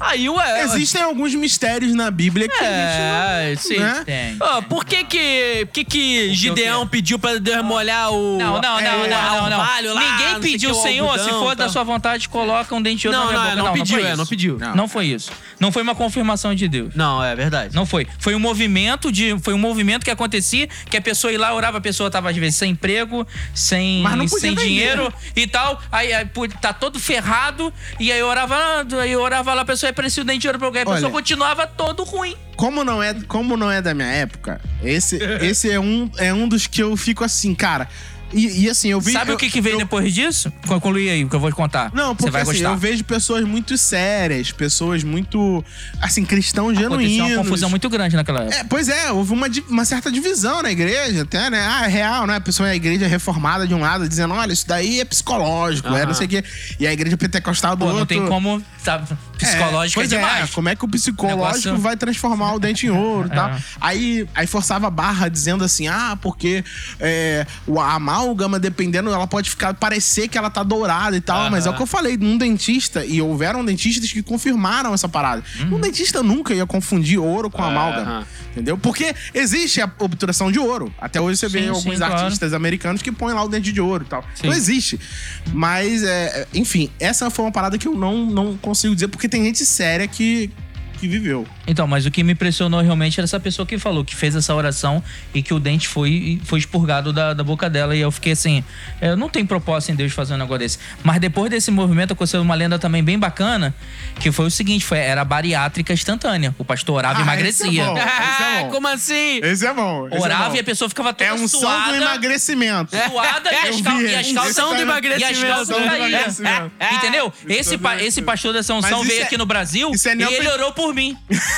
Aí, ué. Existem alguns mistérios na Bíblia que a É, gente sim. não. Né? Tem. Ó, por que que, por que, que Gideão quê? pediu pra Deus molhar o... Não, não, não, é, não, não, não. lá, Ninguém não pediu, que, o Senhor, se algodão for e da sua vontade, coloca um dente de ouro Não, na minha não, boca. não, pediu, foi é, isso. não pediu. Não. Não foi isso. Não foi uma confirmação de Deus. Não, é verdade. Não foi. Foi um movimento de. Foi um movimento que acontecia, que a pessoa ia lá, orava, a pessoa tava, às vezes, sem emprego, sem, não sem vender. dinheiro e tal. Aí, aí tá todo ferrado. E aí orava, aí orava lá, a pessoa aparecia o dente de ouro pra alguém, a Olha. pessoa continuava todo ruim. Como não é, como não é da minha época, esse, esse é, um, é um dos que eu fico assim, cara. E, e assim, eu vi. Sabe eu- o que, que veio eu- depois disso? Conclui aí, o que eu vou te contar. Não, Você porque vai assim, gostar. eu vejo pessoas muito sérias, pessoas muito, assim, cristãos Aconteceu genuínos. uma confusão muito grande naquela época. É, pois é, houve uma, uma certa divisão na igreja, até, né? Ah, é real, né? A pessoa é a igreja reformada de um lado, dizendo, olha, isso daí é psicológico, é Aham. não sei o quê. E a igreja pentecostal do Pô, outro... não tem como, sabe, psicológico é, pois demais. como é que o psicológico Negócio- vai transformar o dente em ouro e tal. É. Aí, aí forçava a barra dizendo assim: ah, porque é, o- a amálgama, dependendo, ela pode ficar parecer que ela tá dourada e tal. Mas é o que eu falei, num dentista, e houveram dentistas que confirmaram essa parada. Uhum. Um dentista nunca ia confundir ouro com amálgama. Entendeu? Porque existe a obturação de ouro. Até hoje você vê Sim, alguns claro. artistas americanos que põem lá o dente de ouro e tal. Sim. Então existe. Mas, é, enfim, essa foi uma parada que eu não, não consigo dizer, porque tem gente séria que, que viveu. Então, mas o que me impressionou realmente era essa pessoa que falou, que fez essa oração e que o dente foi, foi expurgado da, da boca dela. E eu fiquei assim, é, não tem propósito em Deus fazer um negócio desse. Mas depois desse movimento aconteceu uma lenda também bem bacana, que foi o seguinte, foi, era bariátrica instantânea. O pastor orava e Ah, emagrecia. esse é bom. Esse é bom. Como assim? Esse é bom. esse é Orava bom. e a pessoa ficava toda É um som suada. do emagrecimento. Suada e Eu as, cal e as calças Som do e as emagrecimento. calças Som caíam. Entendeu? Esse, pa- esse pastor dessa unção veio é- aqui no Brasil é e ele orou por mim.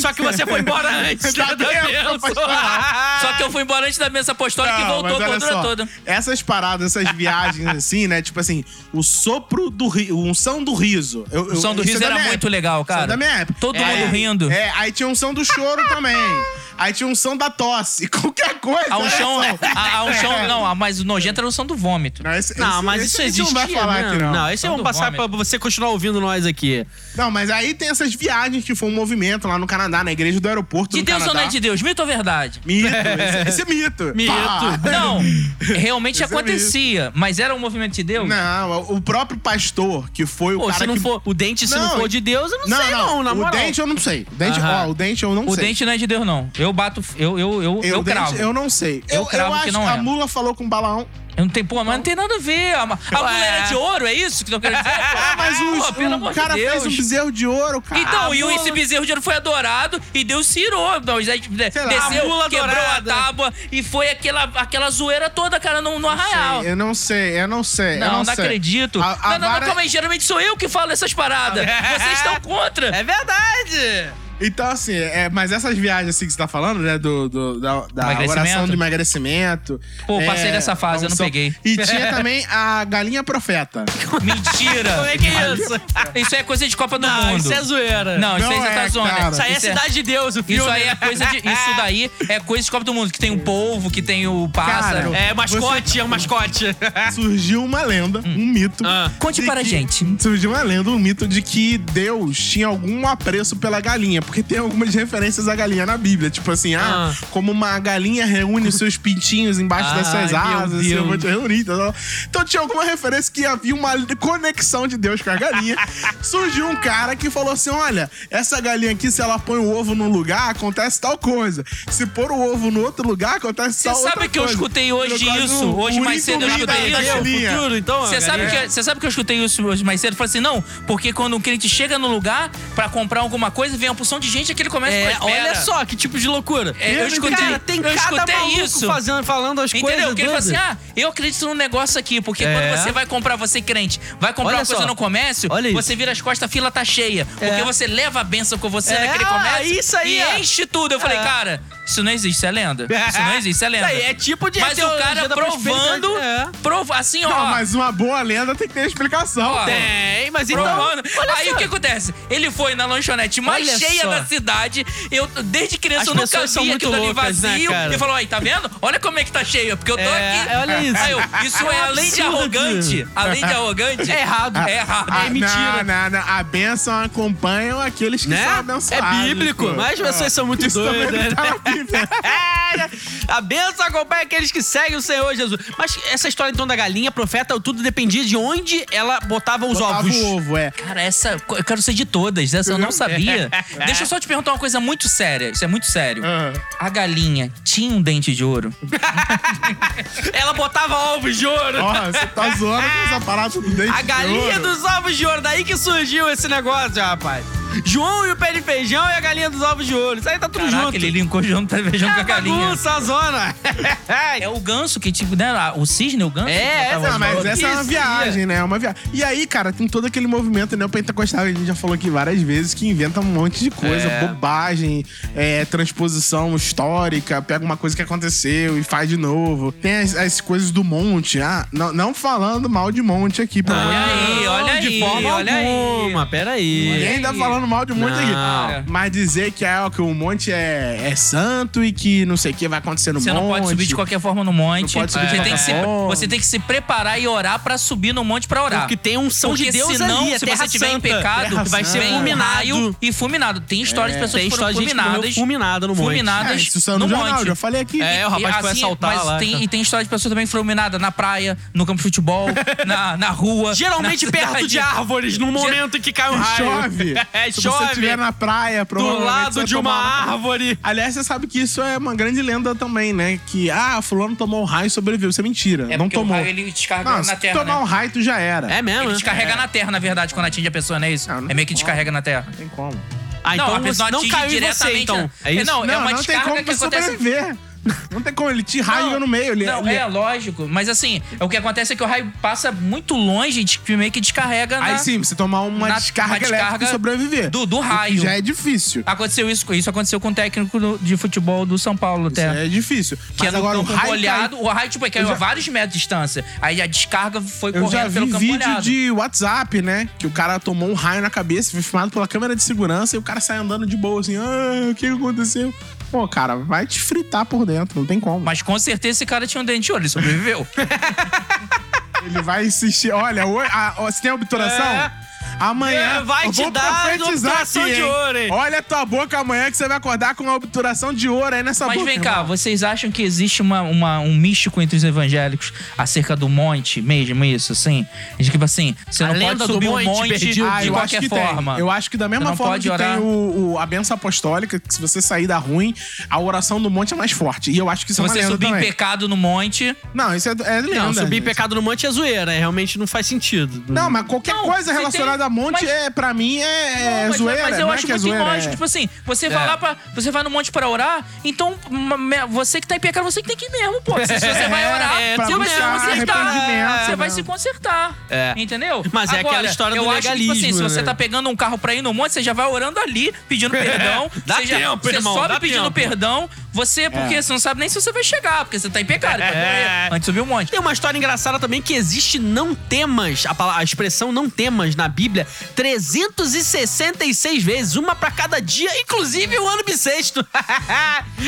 Só que você foi embora antes da, da bênção. Só que eu fui embora antes da mesa apostólica e Não, voltou mas a olha dura só, toda. Essas paradas, essas viagens assim, né? Tipo assim, o sopro do riso, o unção do riso. Eu, O som do é riso era muito época. legal, Isso é cara. da minha época. Todo É, mundo rindo. É, aí tinha unção do choro também. Aí tinha unção da tosse. Qualquer coisa. A um olha chão, só. a, a um chão, não, a mais nojenta era o som do vômito. Não, esse- Não, esse- mas esse isso existe. não vai falar aqui, não. Não, esse vamos passar vômito. pra você continuar ouvindo nós aqui. Não, mas aí tem essas viagens que foi um movimento lá no Canadá, na igreja do aeroporto De do Deus ou não é de Deus? Mito ou verdade? Mito, esse, esse é mito. Mito. Pá. Não, realmente Isso é acontecia, mas era um movimento de Deus? Não, o próprio pastor, que foi o Pô, cara se não que... for o dente, se não, Não, for de Deus, eu não, sei não, na o moral. dente eu não sei. O dente, Aham. ó, o dente eu não O sei. dente não é de Deus, não. Eu bato, eu, eu, eu, eu, Eu, dente, cravo. eu não sei. Eu cravo acho que não é. A mula falou com o Balaão. Eu não tenho, pô, mas não tem nada a ver. A, a mulher era de ouro, é isso que eu quero dizer? Ah, mas os- Pô, pelo o de cara Deus. fez um bezerro de ouro, cara. Então, A e o- esse bezerro de ouro foi adorado e Deus cirou. Moisés lá, desceu, a quebrou a tábua e foi aquela, aquela zoeira toda, cara, no, no arraial. Eu não sei, eu não sei. eu Não, não, sei. acredito. A- a não, não, vara- não, calma aí. Geralmente sou eu que falo essas paradas. Vocês estão contra. É verdade. Então, assim, é, mas essas viagens assim que você tá falando, né? Do, do- da, da Emagrecimento? oração de emagrecimento. Pô, é, passei dessa fase, eu não peguei. E tinha também a galinha profeta. Mentira. Como é que é isso? Isso é coisa de Copa do Não, Mundo. isso é zoeira. Não, isso aí Não você tá é, zoando. cara. Isso aí é Isso Cidade de Deus, o filme. Isso aí é coisa de. Isso daí é coisa de Copa do Mundo, que tem o polvo, que tem o pássaro. Cara, É mascote, é um mascote. Surgiu uma lenda, um mito. Ah. Conte para a gente. Surgiu uma lenda, um mito de que Deus tinha algum apreço pela galinha, porque tem algumas referências à galinha na Bíblia. Tipo assim, ah, Ah. como uma galinha reúne os seus pintinhos embaixo das suas asas, assim, eu vou te reunir. tá. Então tinha alguma referência que havia uma conexão de Deus com a galinha. Surgiu um cara que falou assim: olha, essa galinha aqui, se ela põe o ovo num lugar, acontece tal coisa. Se pôr o ovo no outro lugar, acontece Você tal outra sabe que eu coisa. escutei hoje caso, isso? Hoje o mais cedo eu escutei isso. Futuro, então. Você sabe, que, você sabe que eu escutei isso hoje mais cedo? Eu falei assim, não, porque quando um cliente chega no lugar pra comprar alguma coisa, vem uma porção de gente, aquele comércio É, prospera. olha só que tipo de loucura. É, eu escutei- Cara, tem eu escutei isso. Fazendo, falando as Entendeu? coisas. Porque ele fala assim: ah, eu acredito num negócio aqui, porque É. quando você vai comprar, você crente, vai comprar Olha uma coisa só. no comércio, Olha isso. você vira as costas, a fila tá cheia. Porque É. você leva a benção com você É, naquele comércio isso aí, e enche tudo. Eu falei, É. cara, isso não existe, isso é lenda. Isso não existe, isso é lenda. Isso aí é tipo de Mas o cara provando. É. prova, assim, ó. Não, mas uma boa lenda tem que ter explicação. Ó, Tem, mas então. Provando. olha Aí só. o que acontece? Ele foi na lanchonete mais Olha cheia só. da cidade. Eu, desde criança, As eu nunca pessoas são vi muito aquilo ali né, vazio. cara? e falou: aí, tá vendo? Olha como é que tá cheio. Porque eu tô É, aqui. olha isso. Aí eu, isso é além de arrogante. Além de arrogante. É errado. É errado. Ah, É mentira. Não, não, não. A bênção acompanha aqueles que Né? são É abençoados. bíblico, pô. mas vocês são muito Isso também doidos, não tá né? A bênção acompanha aqueles que seguem o Senhor Jesus. Mas essa história então da galinha, profeta, tudo dependia de onde ela botava os Botava ovos. o ovo, é. Cara, essa. Eu quero ser de todas. Essa eu não sabia. Deixa eu só te perguntar uma coisa muito séria. Isso é muito sério. Ah. A galinha tinha um dente de ouro? Ela botava ovos de ouro. Ó, você tá zoando com essa parada do dente A de galinha ouro. dos ovos de ouro, daí que surgiu esse negócio, rapaz. João e o pé de feijão e a galinha dos ovos de ouro. Isso aí tá tudo Caraca, junto. ele linkou junto, tá beijando é com a galinha. bagunça, a zona. É o ganso que, tipo, né? O cisne, o ganso. É, essa- Ah, mas essa é uma viagem, né? É uma viagem. E aí, cara, tem todo aquele movimento neopentecostal, que a gente já falou aqui várias vezes, que inventa um monte de coisa, É. bobagem, é, transposição histórica, pega uma coisa que aconteceu e faz de novo. Tem as, as coisas do monte. Ah, não, não falando mal de monte aqui, pelo Olha de aí, olha de aí, forma olha aí. alguma. Pera aí. Ninguém tá falando mal de monte aqui. Não. Mas dizer que, é, que o monte é, é santo e que não sei o que vai acontecer no Você monte. não pode subir de qualquer forma no monte. Não pode subir de você, tem que se, você tem que se preparar e orar pra subir no monte pra orar. Porque tem um som Porque de Deus senão, ali, é se terra você tiver em pecado, Terra vai ser fulminado. e fulminado. Tem história de pessoas Tem que foram fulminadas. fulminada no monte. fulminadas É, isso no no jornal, monte. já falei aqui. É, o rapaz E, foi assim, assaltar mas lá. Tem, e tem história de pessoas também fulminadas na praia, no campo de futebol, na, na rua. Geralmente na perto de árvores, no momento que cai um raio. Chove. É, Se chove. você estiver na praia, do provavelmente você lado de uma árvore. Aliás, você sabe que isso é uma grande lenda também, né? Que, ah, fulano tomou um raio e sobreviveu. Isso é mentira. É não tomou. o raio ele descarga Não, na se terra, tomar né? um raio, tu já era. É mesmo? Ele né? descarrega na terra, na verdade, quando atinge a pessoa, não é isso? Não, não é meio que tem descarrega na terra. Não tem como. Ah, então não, a pessoa não atinge caiu em você, diretamente. então. né? É isso? Não, é não, uma não tem descarga como que você acontece. sobreviver. Não tem como, ele te rasga no meio. Ele, Não, ele- é lógico. Mas assim, o que acontece é que o raio passa muito longe e meio que descarrega na... Aí sim, você tomar uma na- descarga, uma descarga e sobreviver. do- do O raio. Já é difícil. Aconteceu isso, isso aconteceu com o técnico do- de futebol do São Paulo Isso até. é difícil. Que Mas é no agora o campo raio molhado, cai- o raio, tipo, caiu Eu a já- vários metros de distância. Aí a descarga foi Eu já correndo vi pelo campo vídeo molhado. de WhatsApp, né? Que o cara tomou um raio na cabeça, foi filmado pela câmera de segurança e o cara sai andando de boa, assim, ah, o que aconteceu? Pô, cara, vai te fritar por dentro, não tem como. Mas com certeza esse cara tinha um dente de ouro, ele sobreviveu. Ele vai insistir. Olha, o- a- ó, se tem obturação, É. amanhã. É, vai te dar obturação aqui, de ouro, hein? Olha a tua boca amanhã que você vai acordar com uma obturação de ouro aí nessa Mas boca. vem cá, irmão. vocês acham que existe uma, uma- um místico entre os evangélicos acerca do monte mesmo, isso, assim? De tipo assim, você A não lenda pode do subir um monte monte perdido. Ah, de eu acho qualquer que forma. tem. Eu acho que da mesma não forma pode que orar. tem o, o- a benção apostólica, que se você sair da ruim, a oração do monte é mais forte. E eu acho que isso Se é uma você subir em também. pecado no monte. Não, isso é, é lenda. Não, subir gente. pecado no monte é zoeira, realmente não faz sentido. Não, mas qualquer Não, coisa relacionada tem- a monte, mas- é, pra mim, é, Não, mas, zoeira. mas eu não acho é que é muito zoeira, ilógico. é- Tipo assim, você vai lá pra. Você vai no monte pra orar, então você que tá em pecado, você que tem que ir mesmo, pô. Se, se você vai orar, É, você vai se buscar consertar. Você vai né? se consertar. É. Entendeu? Mas é Agora, aquela história eu do acho que, tipo assim, legalismo, se você né? tá pegando um carro pra ir no monte, você já vai orando ali, pedindo perdão. Dá você já, tempo, você irmão, sobe dá pedindo tempo. perdão. Você, porque É. você não sabe nem se você vai chegar, porque você tá em pecado. Morrer antes de subir um monte. Tem uma história engraçada também que existe não temas, a, pala- a expressão não temas na Bíblia 366 vezes, uma pra cada dia, inclusive o ano bissexto.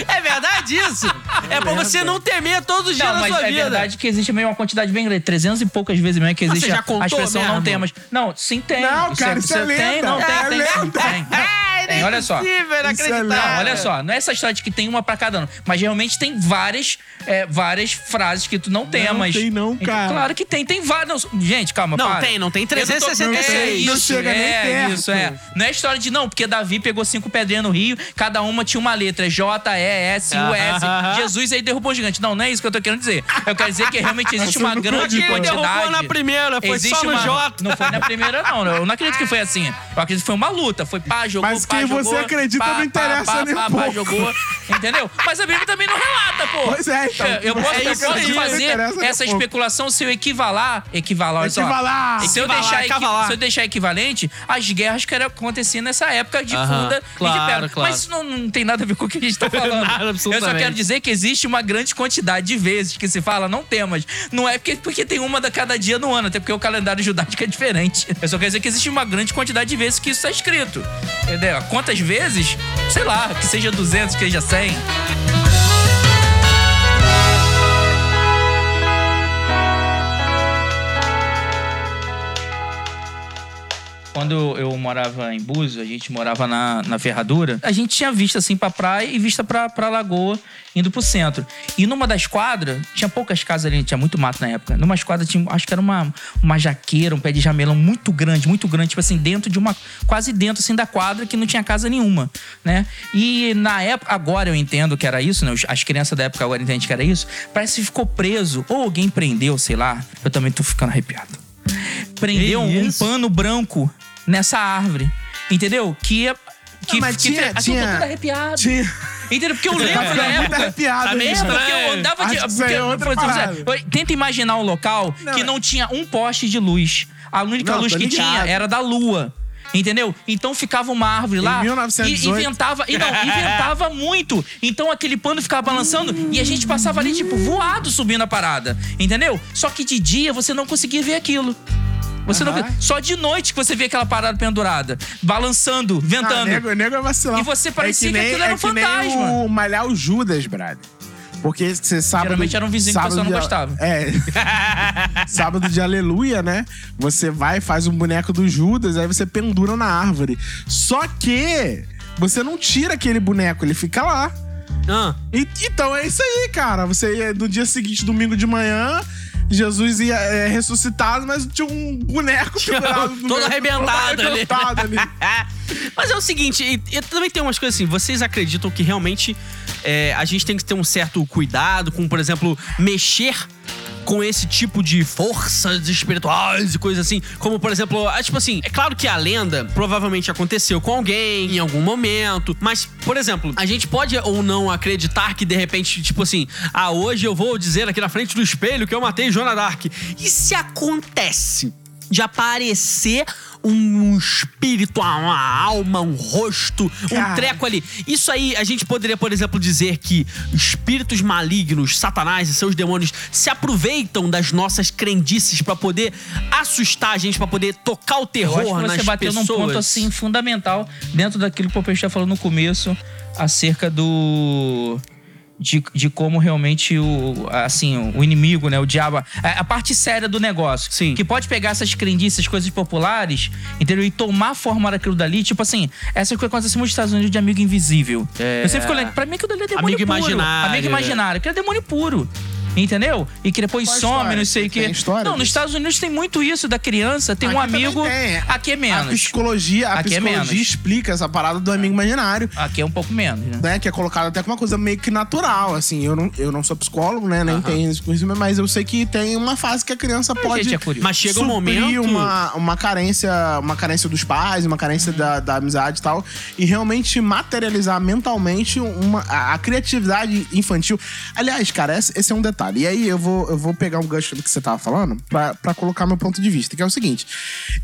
é verdade isso? É pra você não temer todos os dias Não, da sua é vida. verdade que existe meio uma quantidade bem grande, 300 e poucas vezes mesmo que existe você já a- contou a expressão não mesmo? temas. Não, sim tem. Não, cara, isso é Tem, lenda. não, tem, É tem, lenda. tem. É Tem, olha só. inacreditável, inacreditável. Não, olha só, não é essa história de que tem uma pra cada ano, mas realmente tem várias, é, várias frases que tu não temas. tem não, Então, cara. Claro que tem, tem várias. não, gente, calma, Não, para. tem, não tem Eu tô- 366. É Não isso, chega nem é perto. isso, é. Não é história de não, porque Davi pegou cinco pedrinhas no rio, cada uma tinha uma letra, J, E, S, U, S. Aham. Jesus aí derrubou o gigante. Não, não é isso que eu tô querendo dizer. Eu quero dizer que realmente existe uma grande ele derrubou quantidade. na primeira, foi existe só no uma... J. Não foi na primeira, não. Eu não acredito que foi assim. Eu acredito que foi uma luta. Foi pá, jogou, Mas pá, quem jogou, você acredita pá, não interessa pá, pá, nem um pá, pouco. jogou. Entendeu? Mas a Bíblia também não relata, pô. Pois é, então. Eu, posso, É eu isso posso aí, fazer essa pouco. especulação se eu equivalar. Equivalar, olha só. Equivalar. Se eu, Equivalar, deixar, equi- cavalar. se eu deixar equivalente, as guerras que aconteciam nessa época de Aham, funda claro, e de pedra. claro. Mas isso não, não tem nada a ver com o que a gente tá falando. Nada, eu só quero dizer que existe uma grande quantidade de vezes que se fala não temas. Não é porque, porque tem uma da cada dia no ano, até porque o calendário judaico é diferente. Eu só quero dizer que existe uma grande quantidade de vezes que isso está escrito. Entendeu? Quantas vezes? Sei lá, que seja 200, que seja 100. Quando eu morava em Búzios, a gente morava na, na Ferradura, a gente tinha vista assim pra praia e vista pra, pra lagoa, indo pro centro. E numa das quadras, tinha poucas casas ali, tinha muito mato na época. Numa quadras tinha, acho que era uma, uma jaqueira, um pé de jamelão muito grande, muito grande, tipo assim, dentro de uma. quase dentro assim da quadra que não tinha casa nenhuma, né? E na época, agora eu entendo que era isso, né? As crianças da época agora entendem que era isso. Parece que ficou preso, ou alguém prendeu, sei lá. Eu também tô ficando arrepiado prendeu um pano branco nessa árvore. Entendeu? Que é. Que, mas que tinha- assim, eu tinha- tô todo arrepiado. Tinha- Entendeu? Porque eu lembro Tá da muito época. arrepiado Tá. É, porque eu andava de. Porque- é outra por exemplo, parada. eu- Tenta imaginar um local Não, que é- não tinha um poste de luz. A única Não, luz tô que ligado. tinha era da lua. Entendeu? Então ficava uma árvore lá 1918. e inventava. E não, inventava muito. Então aquele pano ficava balançando e a gente passava ali, tipo, voado subindo a parada. Entendeu? Só que de dia você não conseguia ver aquilo. Você não Aham. Só de noite que você vê aquela parada pendurada, balançando, Ah, ventando. nego, nego é vacilão. E você parecia que nem- aquilo era é um que nem fantasma. o malhar o Judas, brother. Porque você sabe. Geralmente era um vizinho que o pessoal não gostava. É. sábado de aleluia, né? Você vai, faz um boneco do Judas, aí você pendura na árvore. Só que você não tira aquele boneco, ele fica lá. Ah, E- então é isso aí, cara. Você ia- no dia seguinte, domingo de manhã, Jesus ia é, ressuscitado, mas tinha um boneco pendurado todo arrebentado todo ali. arrebentado ali. Mas é o seguinte, e, e também tem umas coisas assim, vocês acreditam que realmente é, a gente tem que ter um certo cuidado com, por exemplo, mexer com esse tipo de forças espirituais e coisas assim. Como, por exemplo, ah, tipo assim, é claro que a lenda provavelmente aconteceu com alguém em algum momento, mas, por exemplo, a gente pode ou não acreditar que de repente, tipo assim, ah, hoje eu vou dizer aqui na frente do espelho que eu matei Joana Dark. E se acontece de aparecer um espírito, uma alma, um rosto, um Cara. treco ali. Isso aí, a gente poderia, por exemplo, dizer que espíritos malignos, Satanás e seus demônios se aproveitam das nossas crendices pra poder assustar a gente, pra poder tocar o Eu terror acho que nas você bateu pessoas. num ponto assim fundamental dentro daquilo que o Popeye já falou no começo acerca do de, de como realmente o assim o inimigo, né, o diabo, a, a parte séria do negócio, Sim. que pode pegar essas crendices, coisas populares, entendeu? E tomar forma daquilo dali, tipo assim, essa coisa acontece muito nos Estados Unidos de amigo invisível. É. Eu sempre fico olhando, pra mim aquilo dali é demônio Amigo puro. imaginário, Amigo imaginário, aquilo é demônio puro. Entendeu? E que depois Qual a some, história? não sei o quê. Tem história Não, nos? Estados Unidos tem muito isso da criança, tem um Aqui também amigo. tem. Aqui é A menos. psicologia, a Aqui é psicologia menos. explica essa parada do amigo imaginário. Aqui é um pouco menos, né? né, que é colocado até como uma coisa meio que natural, assim. Eu não, eu não sou psicólogo, né, nem tenho esse conhecimento, mas eu sei que tem uma fase que a criança pode gente é curioso. Mas chega um momento. uma, uma carência, uma carência dos pais, uma carência da, da amizade e tal, e realmente materializar mentalmente uma, a, a criatividade infantil. Aliás, cara, esse, esse é um detalhe. E aí eu vou, eu vou pegar um gancho do que você tava falando pra, pra colocar meu ponto de vista, que é o seguinte.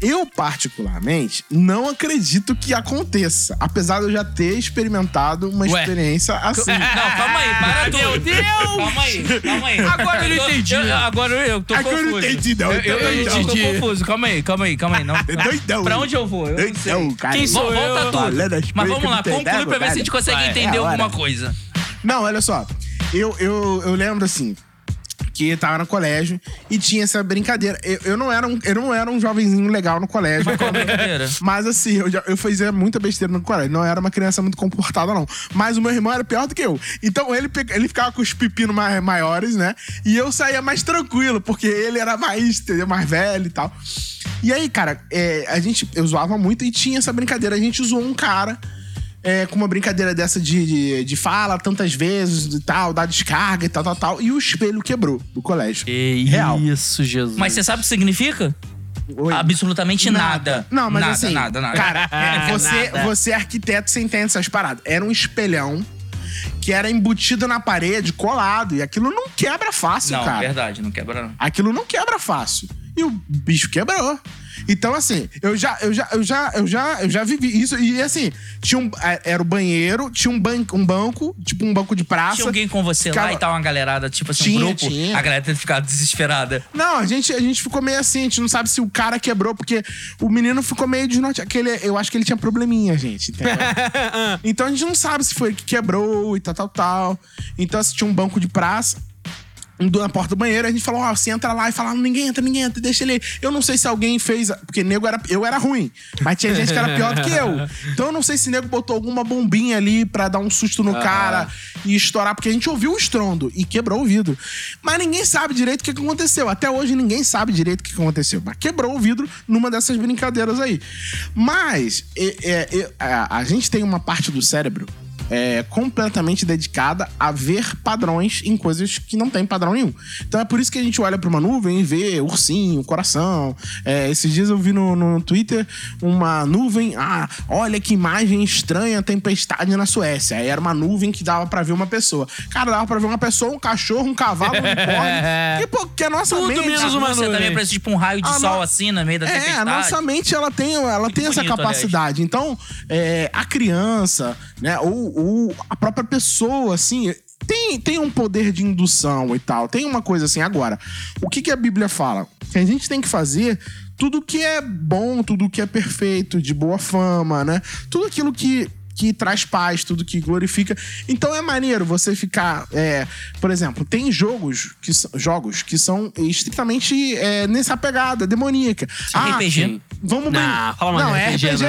Eu, particularmente, não acredito que aconteça, apesar de eu já ter experimentado uma Ué. experiência assim. Não, calma aí, para tudo. Meu Deus! Calma aí, calma aí. Agora eu tô- entendi. eu- agora eu tô Agora eu confuso. entendi, não, Eu, eu, eu, então, eu tô entendi. confuso. Calma aí, calma aí, calma aí. Não, doidão. pra onde eu vou? Eu não sei. Doidão, cara. Quem sou eu? Volta tudo. Mas vamos lá, não conclui pra ver se a gente consegue Vai, entender é alguma coisa. Não, olha só. Eu, eu, eu lembro assim. Que tava no colégio e tinha essa brincadeira. Eu, eu, não era um, eu não era um jovenzinho legal no colégio. Mas assim, eu, eu fazia muita besteira no colégio. Não era uma criança muito comportada, não. Mas o meu irmão era pior do que eu. Então ele, ele ficava com os pepinos mais, maiores, né? E eu saía mais tranquilo, porque ele era mais, entendeu? Mais velho e tal. E aí, cara, é, a gente, eu zoava muito e tinha essa brincadeira. A gente zoou um cara. É, com uma brincadeira dessa de, de, de fala tantas vezes e tal, dá descarga e tal, tal, tal. E o espelho quebrou do colégio. Que Real. isso, Jesus. Mas você sabe o que significa? Oi. Absolutamente nada. Não, mas nada, assim, Nada, nada. cara, é, você, Nada. você é arquiteto, você entende essas paradas. Era um espelhão que era embutido na parede, colado, e aquilo não quebra fácil, Não, cara. verdade, não quebra não. Aquilo não quebra fácil. E o bicho quebrou. Então, assim, eu já, eu já, eu já, eu já, eu já vivi isso. E assim, tinha um. é, Era o banheiro, tinha um, ban um banco, tipo um banco de praça. Tinha alguém com você Ficava- lá e tal, uma galerada, tipo assim, Tinha, um grupo. tinha. A galera tem que ficar desesperada. Não, a gente, a gente ficou meio assim, a gente não sabe se o cara quebrou, porque o menino ficou meio desnorteado. Aquele, eu acho que ele tinha probleminha, gente, entendeu? então a gente não sabe se foi ele que quebrou e tal, tal, tal. Então, assim, tinha um banco de praça. Um Na porta do banheiro, a gente falou: Ó, você entra lá e fala: ninguém entra, ninguém entra, deixa ele. aí." Eu não sei se alguém fez. Porque nego era. Eu era ruim, mas tinha gente que era pior do que eu. Então eu não sei se nego botou alguma bombinha ali pra dar um susto no cara e estourar, porque a gente ouviu o estrondo e quebrou o vidro. Mas ninguém sabe direito o que aconteceu. Até hoje ninguém sabe direito o que aconteceu. Mas quebrou o vidro numa dessas brincadeiras aí. Mas é, é, é, a gente tem uma parte do cérebro é, completamente dedicada a ver padrões em coisas que não tem padrão nenhum. Então é por isso que a gente olha pra uma nuvem e vê ursinho, coração. É, esses dias eu vi no, no Twitter uma nuvem. Ah, olha que imagem estranha, tempestade na Suécia. Aí era uma nuvem que dava pra ver uma pessoa. Cara, dava pra ver uma pessoa, um cachorro, um cavalo, um unicórnio. que, pô, que a nossa Tudo mente. menos uma também parece tipo um raio de Ah, sol não. assim no meio da É, a tempestade. nossa mente ela tem, ela tem essa bonito, capacidade. Então, é, a criança, né, ou, ou a própria pessoa, assim, tem, tem um poder de indução e tal. Tem uma coisa assim. Agora, o que, que a Bíblia fala? Que a gente tem que fazer tudo que é bom, tudo que é perfeito, de boa fama, né? Tudo aquilo que. Que traz paz, tudo que glorifica. Então é maneiro você ficar. é, por exemplo, tem jogos que, jogos que são estritamente é, nessa pegada demoníaca. Ah, RPG? Vamos bem. fala mais não, é RPG, RPG sim.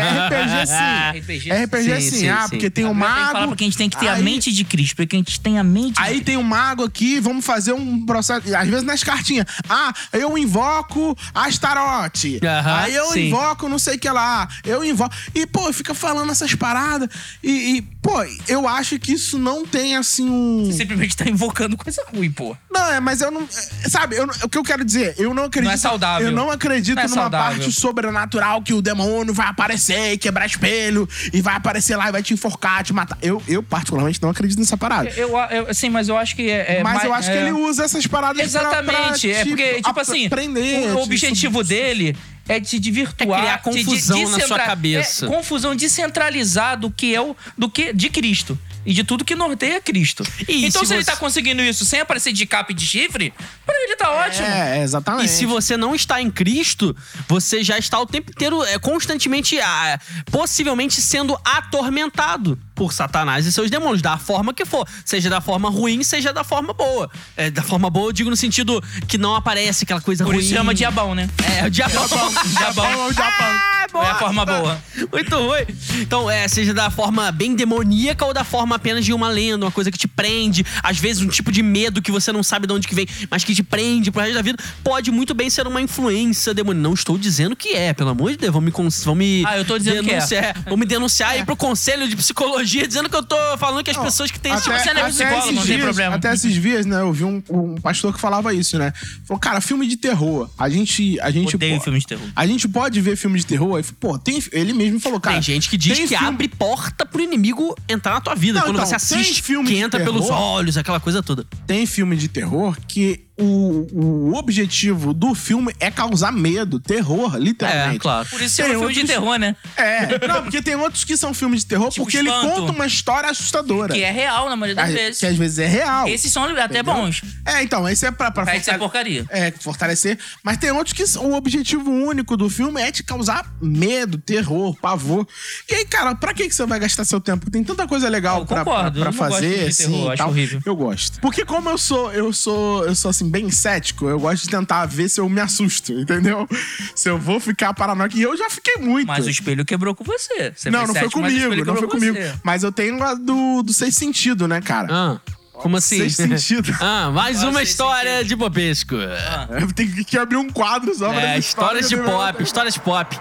É RPG sim. RPG? É RPG Sim, sim. sim, ah, porque tem o Tem que falar mago. porque a gente tem que ter a aí- mente de Cristo, porque a gente tem a mente Aí de tem um mago aqui, vamos fazer um processo. Às vezes nas cartinhas. Ah, eu invoco Astarote. Aham, aí eu sim. invoco não sei o que lá. Eu invoco. E, pô, fica falando essas paradas. E, e, pô, eu acho que isso não tem assim um. Você simplesmente tá invocando coisa ruim, pô. Não, é, mas eu não. é, Sabe, eu o que eu quero dizer? Eu não acredito. Não é saudável. Eu não acredito Não é numa saudável. parte sobrenatural que o demônio vai aparecer e quebrar espelho e vai aparecer lá e vai te enforcar, te matar. Eu, eu particularmente, não acredito nessa parada. Eu, eu, sim, mas eu acho que é. é mas eu acho é- que ele usa essas paradas pra- Exatamente. pra é te porque, tipo ap- assim, o te objetivo sub- dele é te desvirtuar. É criar te de- confusão na sua cabeça. É, confusão descentralizar do que é o do que de Cristo. E de tudo que norteia Cristo. E então, se se, ele você- tá conseguindo isso sem aparecer de capa e de chifre, pra ele tá ótimo. É, exatamente. E se você não está em Cristo, você já está o tempo inteiro é, constantemente, ah, possivelmente sendo atormentado por Satanás e seus demônios, da forma que for. Seja da forma ruim, seja da forma boa. É, da forma boa, eu digo no sentido que não aparece aquela coisa Por ruim. isso chama diabão, né? É, o diabão. Diabão. é o Japão. Ah, É a forma boa. Muito ruim. Então, é, seja da forma bem demoníaca ou da forma apenas de uma lenda, uma coisa que te prende, às vezes um tipo de medo que você não sabe de onde que vem, mas que te prende pro resto da vida, pode muito bem ser uma influência demoníaca. Não estou dizendo que é, pelo amor de Deus, vão me, vão me Ah, eu tô dizendo que é. denunciar, Vão me denunciar aí pro conselho de psicologia, dizendo que eu tô falando que as pessoas que têm esse você não é psicólogo, não tem problema. Até esses dias, né, eu vi um, um pastor que falava isso, né? Falou, cara, filme de terror. A gente. A gente Odeio po- filme de terror. A gente pode ver filme de terror? Aí, pô, tem. Ele mesmo falou, cara. Tem gente que diz que filme- abre porta pro inimigo entrar na tua vida. Não, quando então, você assiste, filme que entra terror- pelos olhos, aquela coisa toda. Tem filme de terror que o, o objetivo do filme é causar medo, terror, literalmente. É, claro. Por isso Tem chama filme de terror, né? É, não, porque tem outros que são filmes de terror Tipo porque ele Espanto. conta uma história assustadora. Que é real na maioria das A- vezes. Que às vezes é real. Esses são até Entendeu? bons. É, então, esse é pra, pra isso é porcaria. É, fortalecer. Mas tem outros que o objetivo único do filme é te causar medo, terror, pavor. E aí, cara, pra que que você vai gastar seu tempo? Tem tanta coisa legal Eu pra, pra, concordo, pra eu não gosto fazer, de assim, terror, e acho tal. horrível. Eu gosto. Porque como eu sou, eu sou, eu sou assim, bem cético, eu gosto de tentar ver se eu me assusto, entendeu? Se eu vou ficar paranoico. E eu já fiquei muito. Mas o espelho quebrou com você. Você não, não foi cético, comigo, não foi com comigo. você. Mas eu tenho a do, do seis sentido, né, cara? Ah, como assim? Seis sentido. ah, mais Qual uma história sentidos? de Bobesco. Eu tenho que- que abrir um quadro só pra É, histórias de né? pop, histórias de pop.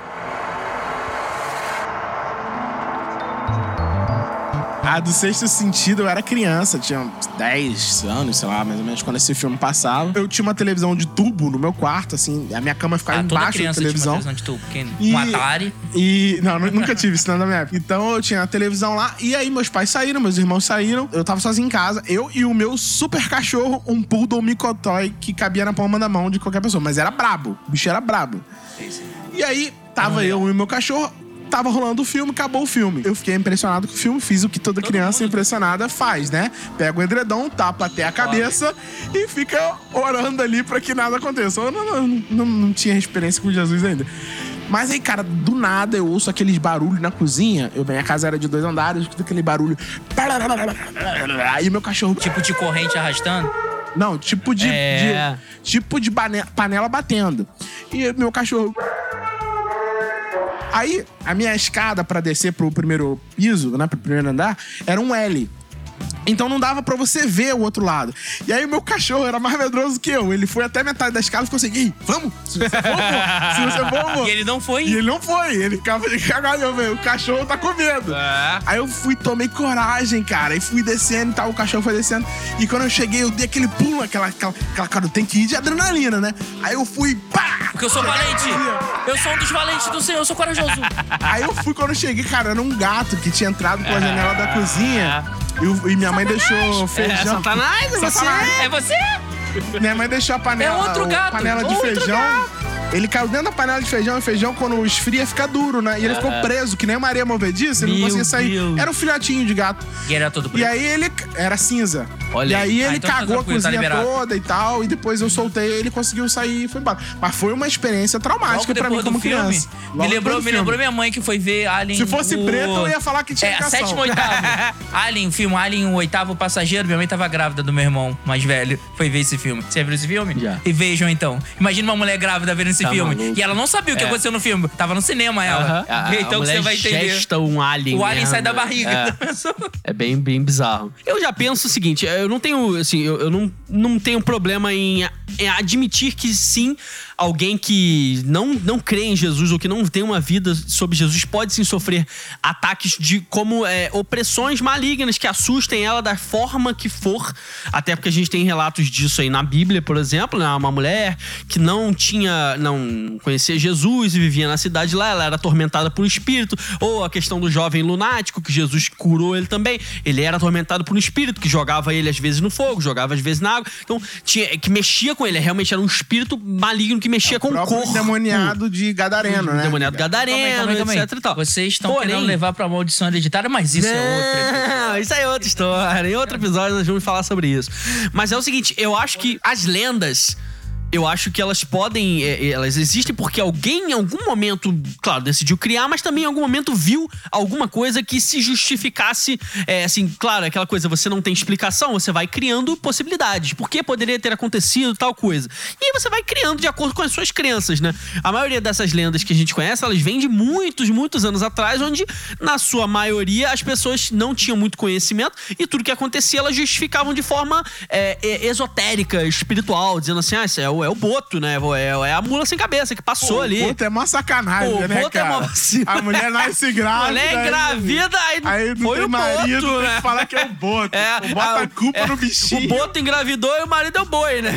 A do sexto sentido, eu era criança, tinha uns 10 anos, sei lá, mais ou menos, quando esse filme passava. Eu tinha uma televisão de tubo no meu quarto, assim, a minha cama ficava Ah, embaixo da criança tinha uma televisão. televisão de tubo. E- Um Atari. E. Não, nu- nunca tive isso não na minha época. Então eu tinha a televisão lá, e aí meus pais saíram, meus irmãos saíram, eu tava sozinho em casa, eu e o meu super cachorro, um poodle micotói que cabia na palma da mão de qualquer pessoa, mas era brabo, o bicho era brabo. E aí, tava eu e o meu cachorro, tava rolando o filme, acabou o filme. Eu fiquei impressionado com o filme, fiz o que toda criança impressionada faz, né? Pega o edredom, tapa até a cabeça e fica orando ali pra que nada aconteça. Eu não, não, não, não tinha experiência com Jesus ainda. Mas aí, cara, do nada eu ouço aqueles barulhos na cozinha. Eu, minha casa era de dois andares, eu escuto aquele barulho. E meu cachorro. Tipo de corrente arrastando. Não, tipo de. É. de- tipo de panela batendo. E meu cachorro. Aí, a minha escada pra descer pro primeiro piso, né, pro primeiro andar, era um L. Então não dava pra você ver o outro lado. E aí o meu cachorro era mais medroso que eu. Ele foi até metade da escada e ficou assim: Ei, vamos! Se você for, vou. Se você for, vou. E ele não foi. E ele não foi, ele ficava de cagalhão, velho. O cachorro tá com medo. É. Aí eu fui, tomei coragem, cara. E fui descendo e tal, o cachorro foi descendo. E quando eu cheguei, eu dei aquele pulo, aquela, aquela, aquela cara, tem que ir de adrenalina, né? Aí eu fui, pá! Porque eu sou valente. Eu sou um dos valentes do Senhor, eu sou corajoso. Aí eu fui quando eu cheguei, cara, era um gato que tinha entrado pela janela da cozinha. E, e minha mãe deixou É, feijão. Satanás, é você. Satanás. É você? Minha mãe deixou a panela. É outro gato, panela de outro feijão. Ele caiu dentro da panela de feijão e feijão, quando esfria, fica duro, né? E ele ficou preso, que nem Maria Movediça, ele não Meu conseguia sair. Deus. Era um filhotinho de gato. E era todo E preto. aí ele. Era cinza. Olha e aí. aí Ah, ele então tá cagou a tranquilo, tá cozinha liberado. toda e tal. E depois eu soltei ele conseguiu sair e foi embora. Mas foi uma experiência traumática Logo pra mim depois como filme, criança. me Logo lembrou, depois do me filme. lembrou minha mãe que foi ver Alien. Se fosse o... preto, eu ia falar que tinha É, sétimo, oitavo. Alien, filme Alien, o oitavo passageiro. Minha mãe tava grávida do meu irmão mais velho. Foi ver esse filme. Você viu esse filme? Já. E vejam então. Imagina uma mulher grávida vendo esse Tá filme. maluco. E ela não sabia o que É. aconteceu no filme. Tava no cinema ela. Aham. A- então a você vai entender. gesta um alien. O alien né? sai da barriga É. da pessoa. É bem, bem bizarro. Eu já penso o seguinte, eu não tenho, assim, eu, eu não, não tenho problema em, em admitir que sim, alguém que não, não crê em Jesus ou que não tem uma vida sobre Jesus pode sim sofrer ataques de como é, opressões malignas que assustem ela da forma que for. Até porque a gente tem relatos disso aí na Bíblia, por exemplo, né? Uma mulher que não tinha, não conhecia Jesus e vivia na cidade lá, ela era atormentada por um espírito. Ou a questão do jovem lunático, que Jesus curou ele também. Ele era atormentado por um espírito que jogava ele às vezes no fogo, jogava às vezes na água. Então, tinha, que mexia com ele. Realmente era um espírito maligno que mexia com o corpo. endemoniado de Gadareno, né? Endemoniado gadareno, etc e tal. Vocês estão Porém- querendo levar pra maldição hereditária, mas isso é outra. Não, isso aí é outra história. Em outro episódio nós vamos falar sobre isso. Mas é o seguinte, eu acho que as lendas. Eu acho que elas podem. é, é, Elas existem porque alguém em algum momento, claro, decidiu criar, mas também em algum momento viu alguma coisa que se justificasse. É, assim, claro, aquela coisa, você não tem explicação, você vai criando possibilidades. Por que poderia ter acontecido tal coisa? E aí você vai criando de acordo com as suas crenças, né? A maioria dessas lendas que a gente conhece, elas vêm de muitos, muitos anos atrás, onde, na sua maioria, as pessoas não tinham muito conhecimento e tudo que acontecia elas justificavam de forma é, é, esotérica, espiritual, dizendo assim: ah, isso é o, é o boto, né? É, é a mula sem cabeça que passou Pô, ali. O boto é mó sacanagem, Pô, o né, boto é vacilo. A mulher nasce A grávida. mulher aí- engravida, aí, Aí não foi tem o marido, boto, tem né? que falar que é o boto. É, Bota a, a- culpa é, no bichinho. O boto engravidou e o marido é o boi, né?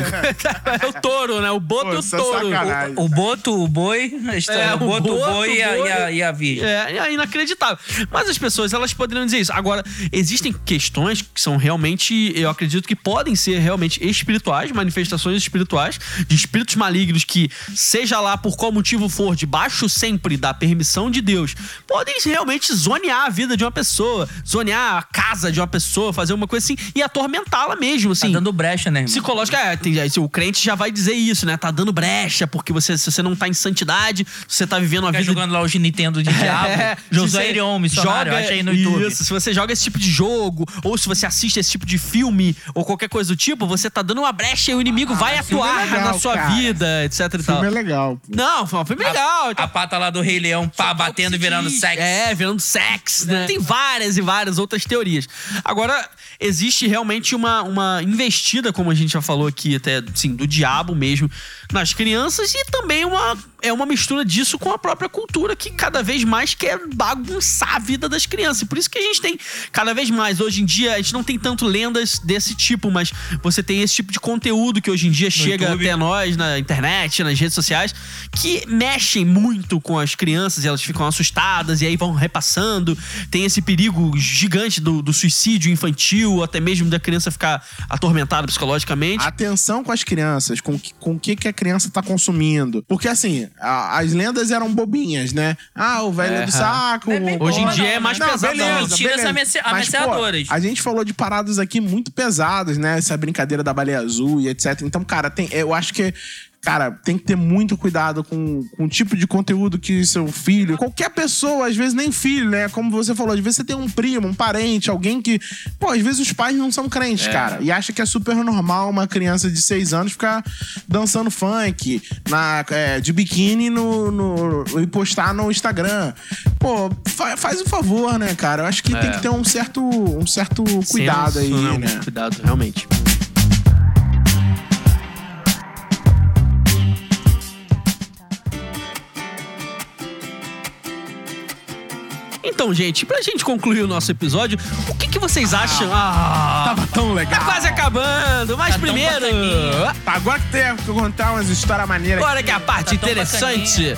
É, o touro, né? O boto Pô, e o é touro. sacanagem. O boto, o boi, a É, o boto, o boi e a, boi. e a, e a virgem. É, é inacreditável. Mas as pessoas, elas poderiam dizer isso. Agora, existem questões que são realmente, eu acredito que podem ser realmente espirituais, manifestações espirituais, de espíritos malignos que, seja lá por qual motivo for, debaixo sempre da permissão de Deus, podem realmente zonear a vida de uma pessoa, zonear a casa de uma pessoa, fazer uma coisa assim e atormentá-la mesmo, Tá assim. dando brecha, né, irmão? Psicológica, é, tem, aí, o crente já vai dizer isso, né? Tá dando brecha, porque você, se você não tá em santidade, você tá vivendo uma Fica vida jogando lá os Nintendo de diabo. é, Josué missionário, joga- acha aí no YouTube. Isso, se você joga esse tipo de jogo, ou se você assiste esse tipo de filme, ou qualquer coisa do tipo, você tá dando uma brecha e o inimigo vai filme é atuar legal, na sua cara. vida, etc e O tal. filme é legal. Não, foi um filme legal. A pata lá do Rei Leão, pá, batendo e virando sexo. É, virando sexo, né? Tem várias e várias outras teorias. Agora, existe realmente uma, uma investida, como a gente já falou aqui, até, assim, do diabo mesmo nas crianças e também uma, é uma mistura disso com a própria cultura que cada vez mais quer bagunçar a vida das crianças. E por isso que a gente tem cada vez mais. Hoje em dia, a gente não tem tanto lendas desse tipo, mas você tem esse tipo de conteúdo que hoje em dia chega YouTube. até nós na internet, nas redes sociais, que mexem muito com as crianças e elas ficam assustadas e aí vão repassando. Tem esse perigo gigante do, do suicídio infantil, ou até mesmo da criança ficar atormentada psicologicamente. Atenção com as crianças, com, que- com o que, que a criança tá consumindo. Porque assim, a- as lendas eram bobinhas, né? Ah, o velho É, do saco. é o- Hoje em dia não, é mais? Não, pesadão. beleza, Tira beleza. amece- Mas, pô, ameceadoras. a gente falou de paradas aqui muito pesadas, né? Essa brincadeira da baleia azul e etc. Então, cara, tem, eu acho que. Cara, tem que ter muito cuidado com, com o tipo de conteúdo que seu filho. Qualquer pessoa, às vezes nem filho, né? Como você falou, às vezes você tem um primo, um parente, alguém que. Pô, às vezes os pais não são crentes, cara. E acha que é super normal uma criança de seis anos ficar dançando funk na, é, de biquíni no, no- e postar no Instagram. Pô, fa- faz o favor, né, cara? Eu acho que tem que ter um certo, um certo cuidado aí, Senso, não, né? Cuidado, realmente. Então, gente, pra gente concluir o nosso episódio, o que, que vocês acham? Ah, Tava tão legal. tá quase acabando, mas Tá primeiro. agora que tem que contar umas histórias maneiras. Agora que é a parte Tá interessante.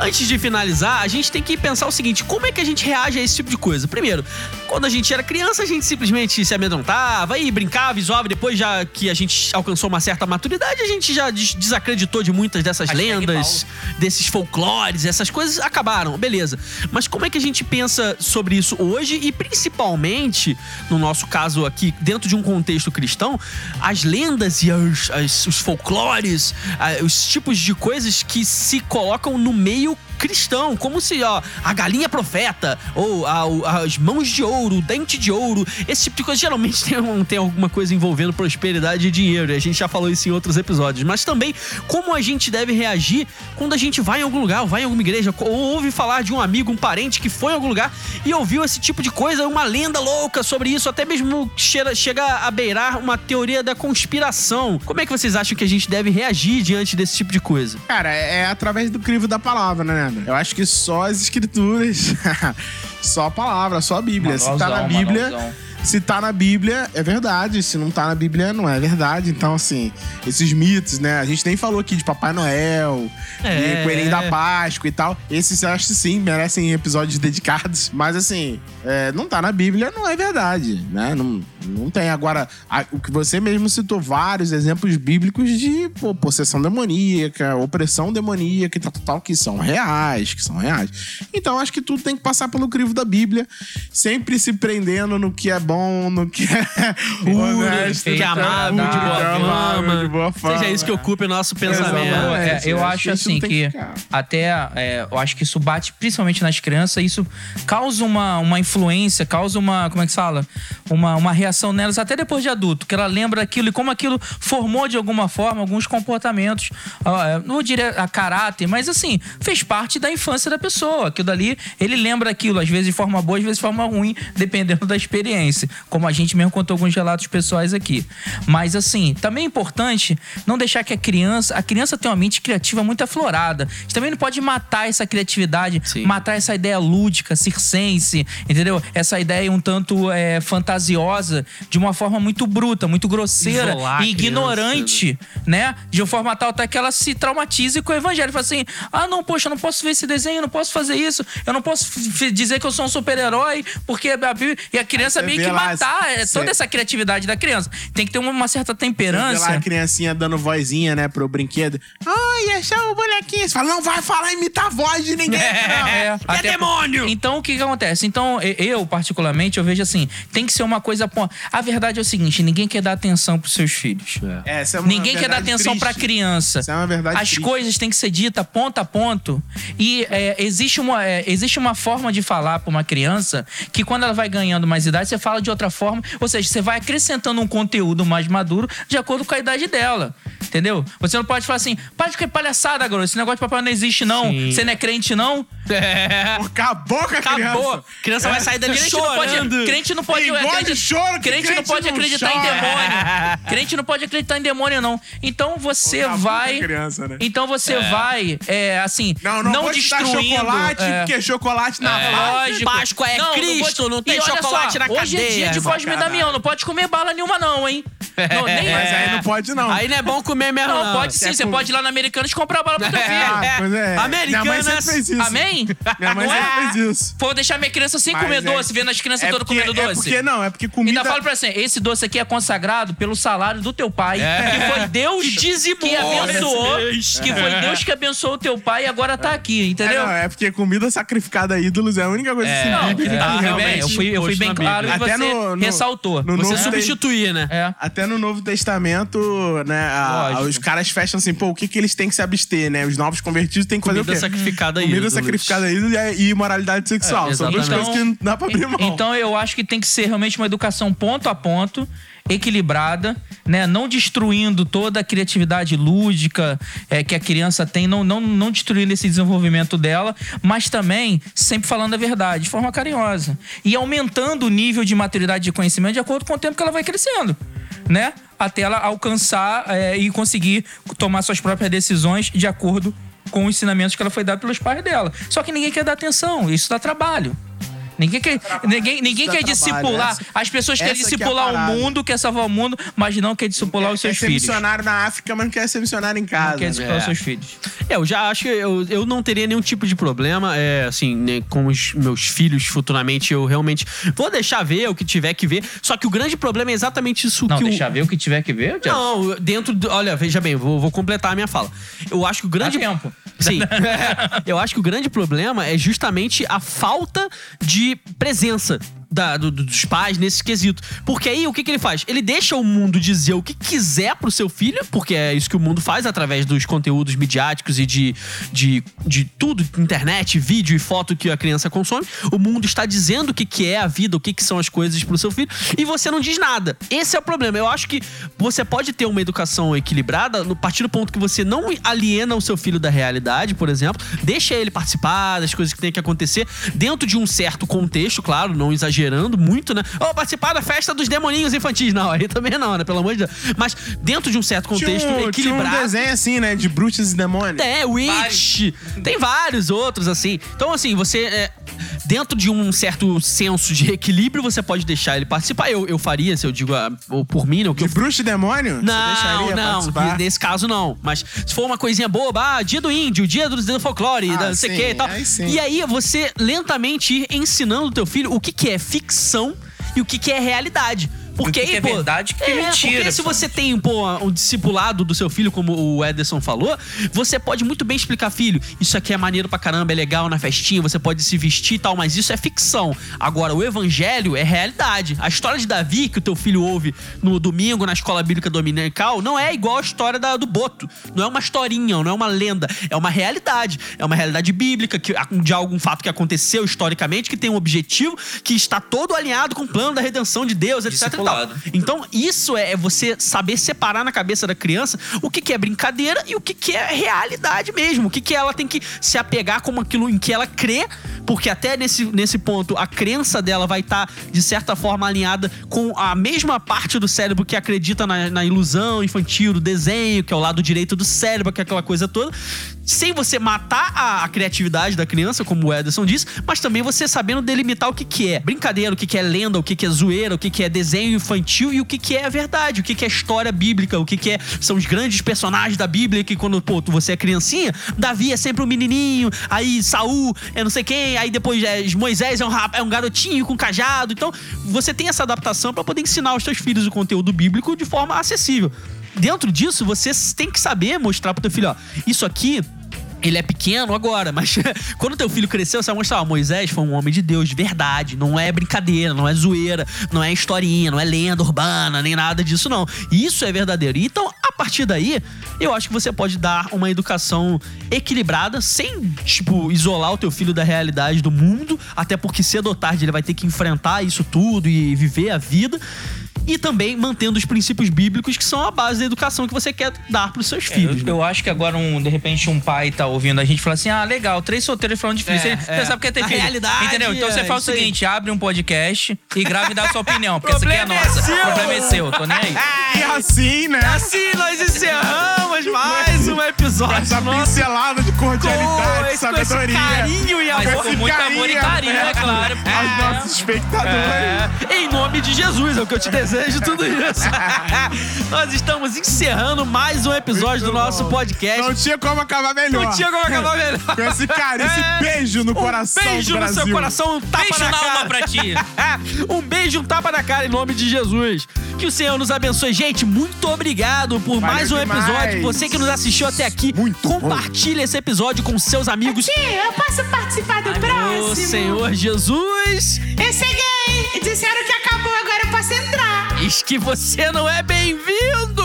Antes de finalizar, a gente tem que pensar o seguinte: como é que a gente reage a esse tipo de coisa? Primeiro, quando a gente era criança, a gente simplesmente se amedrontava e brincava e zoava. Depois, já que a gente alcançou uma certa maturidade, a gente já des- desacreditou de muitas dessas Hashtag lendas, desses folclores, essas coisas acabaram, beleza. Mas como é que a gente pensa sobre isso hoje e principalmente, no nosso caso aqui, dentro de um contexto cristão, as lendas e as- as- os folclores, os tipos de coisas que se colocam no meio 지옥 cristão, como se, ó, a galinha profeta, ou a- as mãos de ouro, o dente de ouro, esse tipo de coisa. Geralmente tem, um- tem alguma coisa envolvendo prosperidade e dinheiro, e a gente já falou isso em outros episódios. Mas também como a gente deve reagir quando a gente vai em algum lugar, vai em alguma igreja, ou ouve falar de um amigo, um parente que foi em algum lugar e ouviu esse tipo de coisa, uma lenda louca sobre isso, até mesmo cheira- chega a beirar uma teoria da conspiração. Como é que vocês acham que a gente deve reagir diante desse tipo de coisa? Cara, é, é através do crivo da palavra, né, Leandro? Eu acho que só as escrituras, só a palavra, só a Bíblia. se tá na Bíblia, manualzão. se tá na Bíblia, é verdade. Se não tá na Bíblia, não é verdade. Então, assim, esses mitos, né? A gente nem falou aqui de Papai Noel, É. de Coelhinho da Páscoa e tal. Esses eu acho que sim, merecem episódios dedicados. Mas, assim, é, não tá na Bíblia, não é verdade, né? Não, não tem. Agora, a- o que você mesmo citou vários exemplos bíblicos de pô, possessão demoníaca, opressão demoníaca e tal, tal, tal, que são reais, que são reais. Então, acho que tudo tem que passar pelo crivo da Bíblia, sempre se prendendo no que é bom, no que é honesto, que é amável, de é de boa fama. Seja isso que ocupe o nosso pensamento. Exatamente. É, eu É, acho assim que, que até é, eu acho que isso bate principalmente nas crianças, isso causa uma, uma influência, causa uma, como é que se fala? Uma, uma reação nelas até depois de adulto, que ela lembra aquilo e como aquilo formou de alguma forma alguns comportamentos, ah, não diria a caráter, mas assim, fez parte da infância da pessoa. Aquilo dali, ele lembra aquilo, às vezes de forma boa, às vezes de forma ruim, dependendo da experiência. Como a gente mesmo contou alguns relatos pessoais aqui. Mas assim, também é importante não deixar que a criança, a criança tem uma mente criativa muito aflorada. A gente também não pode matar essa criatividade, Sim. matar essa ideia lúdica, circense, entendeu? Essa ideia um tanto é, fantasiosa, de uma forma muito bruta, muito grosseira Isolar e ignorante, né? De uma forma tal até que ela se traumatize com o evangelho. Fala assim: ah, não, poxa, eu não posso ver esse desenho, eu não posso fazer isso, eu não posso dizer que eu sou um super-herói, porque a Bíblia. E a criança meio que lá, matar é, toda essa criatividade da criança. Tem que ter uma, uma certa Você vê lá a temperança. criancinha dando vozinha, né, pro brinquedo. Ai, achou o bonequinho. Você fala, não vai falar imitar a voz de ninguém. não. É, até demônio! Então, o que, que acontece? Então, eu, particularmente, eu vejo assim: tem que ser uma coisa. A verdade é o seguinte: ninguém quer dar atenção pros seus filhos. Essa é uma Ninguém quer dar atenção pra triste. criança. Isso é uma verdade As triste. coisas têm que ser ditas ponto a ponto. E é, existe, uma, é, existe uma forma de falar pra uma criança que quando ela vai ganhando mais idade, você fala de outra forma. Ou seja, você vai acrescentando um conteúdo mais maduro de acordo com a idade dela. Entendeu? Você não pode falar assim, para de que palhaçada, garoto. Esse negócio de papai não existe, não. Sim. Você não é crente, não. É. Acabou com a Acabou. criança. Criança vai sair dali Crente não pode, chorando. crente não pode Engole acreditar- choro, que crente não crente pode não acreditar em chora. demônio. Crente não pode acreditar em demônio, não. Então você Acabou vai. criança, né? Então você vai, é, assim, Não, não, não vou te dar destruindo. chocolate, é, porque chocolate na é, lógico. Páscoa é vou Cristo, te- não tem E chocolate só, na Hoje é cadeia, dia de Cosme e. Damião, não pode comer bala nenhuma, não, hein? Não, nem, Mas aí não pode, não. Aí não é bom comer mesmo, Não, não. pode sim, Quer você pode ir lá no Americanos comprar bala pro teu filho. Ah, pois é. Minha mãe sempre Americanas. fez isso. Amém? Minha mãe Não é? sempre fez isso. Vou deixar minha criança sem Mas comer é- doce, vendo as crianças É todas comendo É doce. porque não, é porque comida... Ainda falo pra você, esse doce aqui é consagrado pelo salário do teu pai, que foi Deus Que dizimou que abençoou, que foi Deus que abençoou o teu pai e agora tá aqui, É, entendeu? não, é porque comida sacrificada a ídolos é a única coisa assim, Não, bíblica é, que ah, realmente... bem, eu fui, eu fui bem na claro e Bíblia. você Até no- no- ressaltou. no Você Novo substituir, né? É. Até no Novo Testamento, né, a- os caras fecham assim, pô, o que que eles têm que se abster, né? Os novos convertidos têm que fazer Comida o quê? sacrificada Comida ídolos. sacrificada a ídolos e, e imoralidade sexual. É, São duas coisas que não dá pra abrir mão. Então eu acho que tem que ser realmente uma educação ponto a ponto, equilibrada, né? Não destruindo toda a criatividade lúdica é, que a criança tem, não, não, não destruindo esse desenvolvimento dela, mas também sempre falando a verdade, de forma carinhosa. E aumentando o nível de maturidade de conhecimento de acordo com o tempo que ela vai crescendo, né? Até ela alcançar é, e conseguir tomar suas próprias decisões de acordo com os ensinamentos que ela foi dada pelos pais dela. Só que ninguém quer dar atenção, isso dá trabalho. Ninguém quer, ninguém, ninguém quer discipular. essa- As pessoas querem é discipular o parada. mundo, quer salvar o mundo, mas não quer discipular os Quer seus ser filhos. missionário na África, mas não quer ser missionário em casa. Não quer né? discipular os É. seus filhos. É, eu já acho que eu, eu não teria nenhum tipo de problema, é, assim, né, com os meus filhos futuramente. Eu realmente vou deixar ver o que tiver que ver. Só que o grande problema é exatamente isso Não, que o. deixa ver o que tiver que ver, Jess. Não, dentro do. Olha, veja bem, vou, vou completar a minha fala. Eu acho que o grande. Dá tempo. Sim. eu acho que o grande problema é justamente a falta de presença. Da- do- do- dos pais nesse quesito. Porque aí o que, que ele faz? Ele deixa o mundo dizer o que quiser pro seu filho, porque é isso que o mundo faz através dos conteúdos midiáticos e de, de, de tudo, internet, vídeo e foto que a criança consome. O mundo está dizendo o que, que é a vida, o que, que são as coisas pro seu filho, e você não diz nada. Esse é o problema. Eu acho que você pode ter uma educação equilibrada no partir do ponto que você não aliena o seu filho da realidade, por exemplo, deixa ele participar das coisas que tem que acontecer dentro de um certo contexto, claro, não exagerando muito, né? Ou participar da festa dos demoninhos infantis. Não, aí também não, né? Pelo amor de Deus. Mas dentro de um certo contexto tinha, um, tinha um equilibrado. desenho assim, né? De bruxas e demônios. É, Witch. Tem vários outros, assim. Então, assim, você. é, dentro de um certo senso de equilíbrio, você pode deixar ele participar. Eu, eu faria, se eu digo ah, ou por mim, né, o que De eu bruxa e demônio? Você não, não, participar? nesse caso não. Mas se for uma coisinha boba, ah, dia do índio, dia do, do folclore, Ah, da não sei o que e tal. aí sim. E aí você lentamente ir ensinando o teu filho o que, que é ficção e o que, que é realidade. Porque que é pô, verdade, que que é mentira, Porque se você tem, pô, um discipulado do seu filho, como o Ederson falou, você pode muito bem explicar, filho, isso aqui é maneiro pra caramba, é legal na festinha, você pode se vestir e tal, mas isso é ficção. Agora, o evangelho é realidade. A história de Davi, que o teu filho ouve no domingo na escola bíblica dominical, não é igual a história da- do Boto. Não é uma historinha, não é uma lenda. É uma realidade. É uma realidade bíblica, que, de algum fato que aconteceu historicamente, que tem um objetivo, que está todo alinhado com o plano da redenção de Deus, etc. Então, isso é você saber separar na cabeça da criança o que, que é brincadeira e o que, que é realidade mesmo. O que, que ela tem que se apegar como aquilo em que ela crê, porque até nesse, nesse ponto a crença dela vai estar, de certa forma, alinhada com a mesma parte do cérebro que acredita na, na ilusão infantil, do desenho, que é o lado direito do cérebro, que é aquela coisa toda. Sem você matar a, a criatividade da criança, como o Ederson disse, mas também você sabendo delimitar o que, que é brincadeira, o que, que é lenda, o que, que é zoeira, o que, que é desenho infantil e o que, que é verdade, o que, que é história bíblica, o que, que é, são os grandes personagens da Bíblia que quando pô, você é criancinha, Davi é sempre um menininho, aí Saul é não sei quem, aí depois é, Moisés é um, é um garotinho com cajado. Então você tem essa adaptação para poder ensinar aos teus filhos o conteúdo bíblico de forma acessível. Dentro disso, você tem que saber mostrar pro teu filho, ó, isso aqui ele é pequeno agora, mas quando teu filho cresceu, você vai mostrar, ó, Moisés foi um homem de Deus, de verdade. Não é brincadeira, não é zoeira, não é historinha, não é lenda urbana, nem nada disso, não. Isso é verdadeiro. Então, a partir daí, eu acho que você pode dar uma educação equilibrada, sem, tipo, isolar o teu filho da realidade do mundo, até porque cedo ou tarde ele vai ter que enfrentar isso tudo e viver a vida. E também mantendo os princípios bíblicos que são a base da educação que você quer dar pros seus Eu, filhos. né? eu acho que agora, um, de repente, um pai tá ouvindo a gente e fala assim: ah, legal, três solteiros falando de filho. É, você, é. você sabe o que é ter filho. realidade, Entendeu? Então você é faz o seguinte: abre um podcast e grava e dá a sua opinião. Porque essa aqui é Problema é nossa. seu. O problema é seu, tô nem aí. E assim, né? Assim nós encerramos mais um episódio Essa nosso pincelada de com, cordialidade, com esse sabedoria. carinho e amor. com muito amor e carinho, é claro. porque- Aos nossos espectadores. É, em nome de Jesus, é o que eu te desejo tudo isso. Nós estamos encerrando mais um episódio do nosso podcast. Não tinha como acabar melhor. Não tinha como acabar melhor. Com esse carinho, esse É. beijo no coração um beijo do no Brasil. seu coração, um tapa Beijo na, na cara. alma pra ti. um beijo, um tapa na cara em nome de Jesus. Que o Senhor nos abençoe. Gente, muito obrigado por Valeu mais um demais. episódio. Você que nos assistiu até aqui, Muito bom. compartilhe esse episódio com seus amigos. Tio, eu posso participar do Ô próximo? Senhor Jesus, Eu cheguei! Disseram que acabou, agora eu posso entrar. Diz que você não é bem-vindo.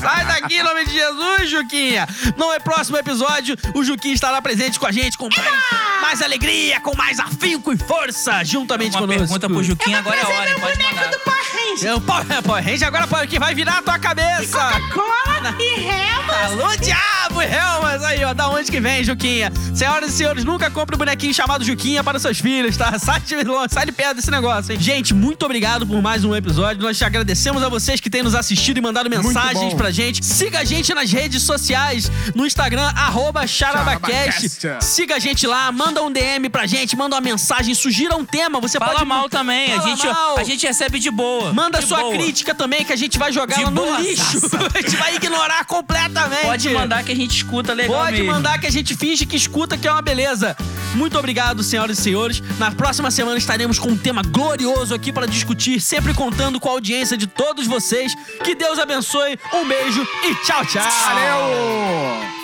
Sai daqui em nome de Jesus, Juquinha. No é próximo episódio, o Juquinha estará presente com a gente com mais, mais alegria, com mais afinco e força, juntamente Uma conosco. pergunta pro Juquinha, agora é hora, hein? meu Pode boneco mandar. do Power Ranger. Eu, Power, Power Ranger agora que vai virar a tua cabeça. Coca-Cola e Helmas. Alô, diabo, Helmas! Aí, ó, da onde que vem, Juquinha? Senhoras e senhores, nunca compre um bonequinho chamado Juquinha para seus filhos, tá? Sai de, longe, sai de perto desse negócio, hein? Gente, muito obrigado por mais um episódio. Nós te agradecemos a vocês que têm nos assistido e mandado mensagens pra gente. Siga a gente nas redes sociais, no Instagram, arroba Charabacast. Charabacast. Siga a gente lá, manda um DM pra gente, manda uma mensagem, sugira um tema. Você Fala pode mal também. A Fala gente, mal. a gente recebe de boa. Manda de sua boa. crítica também, que a gente vai jogar De ela no boa, lixo. a gente vai ignorar completamente. Pode mandar que a gente escuta legal Pode mesmo. mandar que a gente finge que escuta, que é uma beleza. Muito obrigado, senhoras e senhores. Na próxima semana estaremos com um tema glorioso aqui para discutir, sempre contando com a audiência de todos vocês. Que Deus abençoe, um beijo e tchau, tchau. Valeu!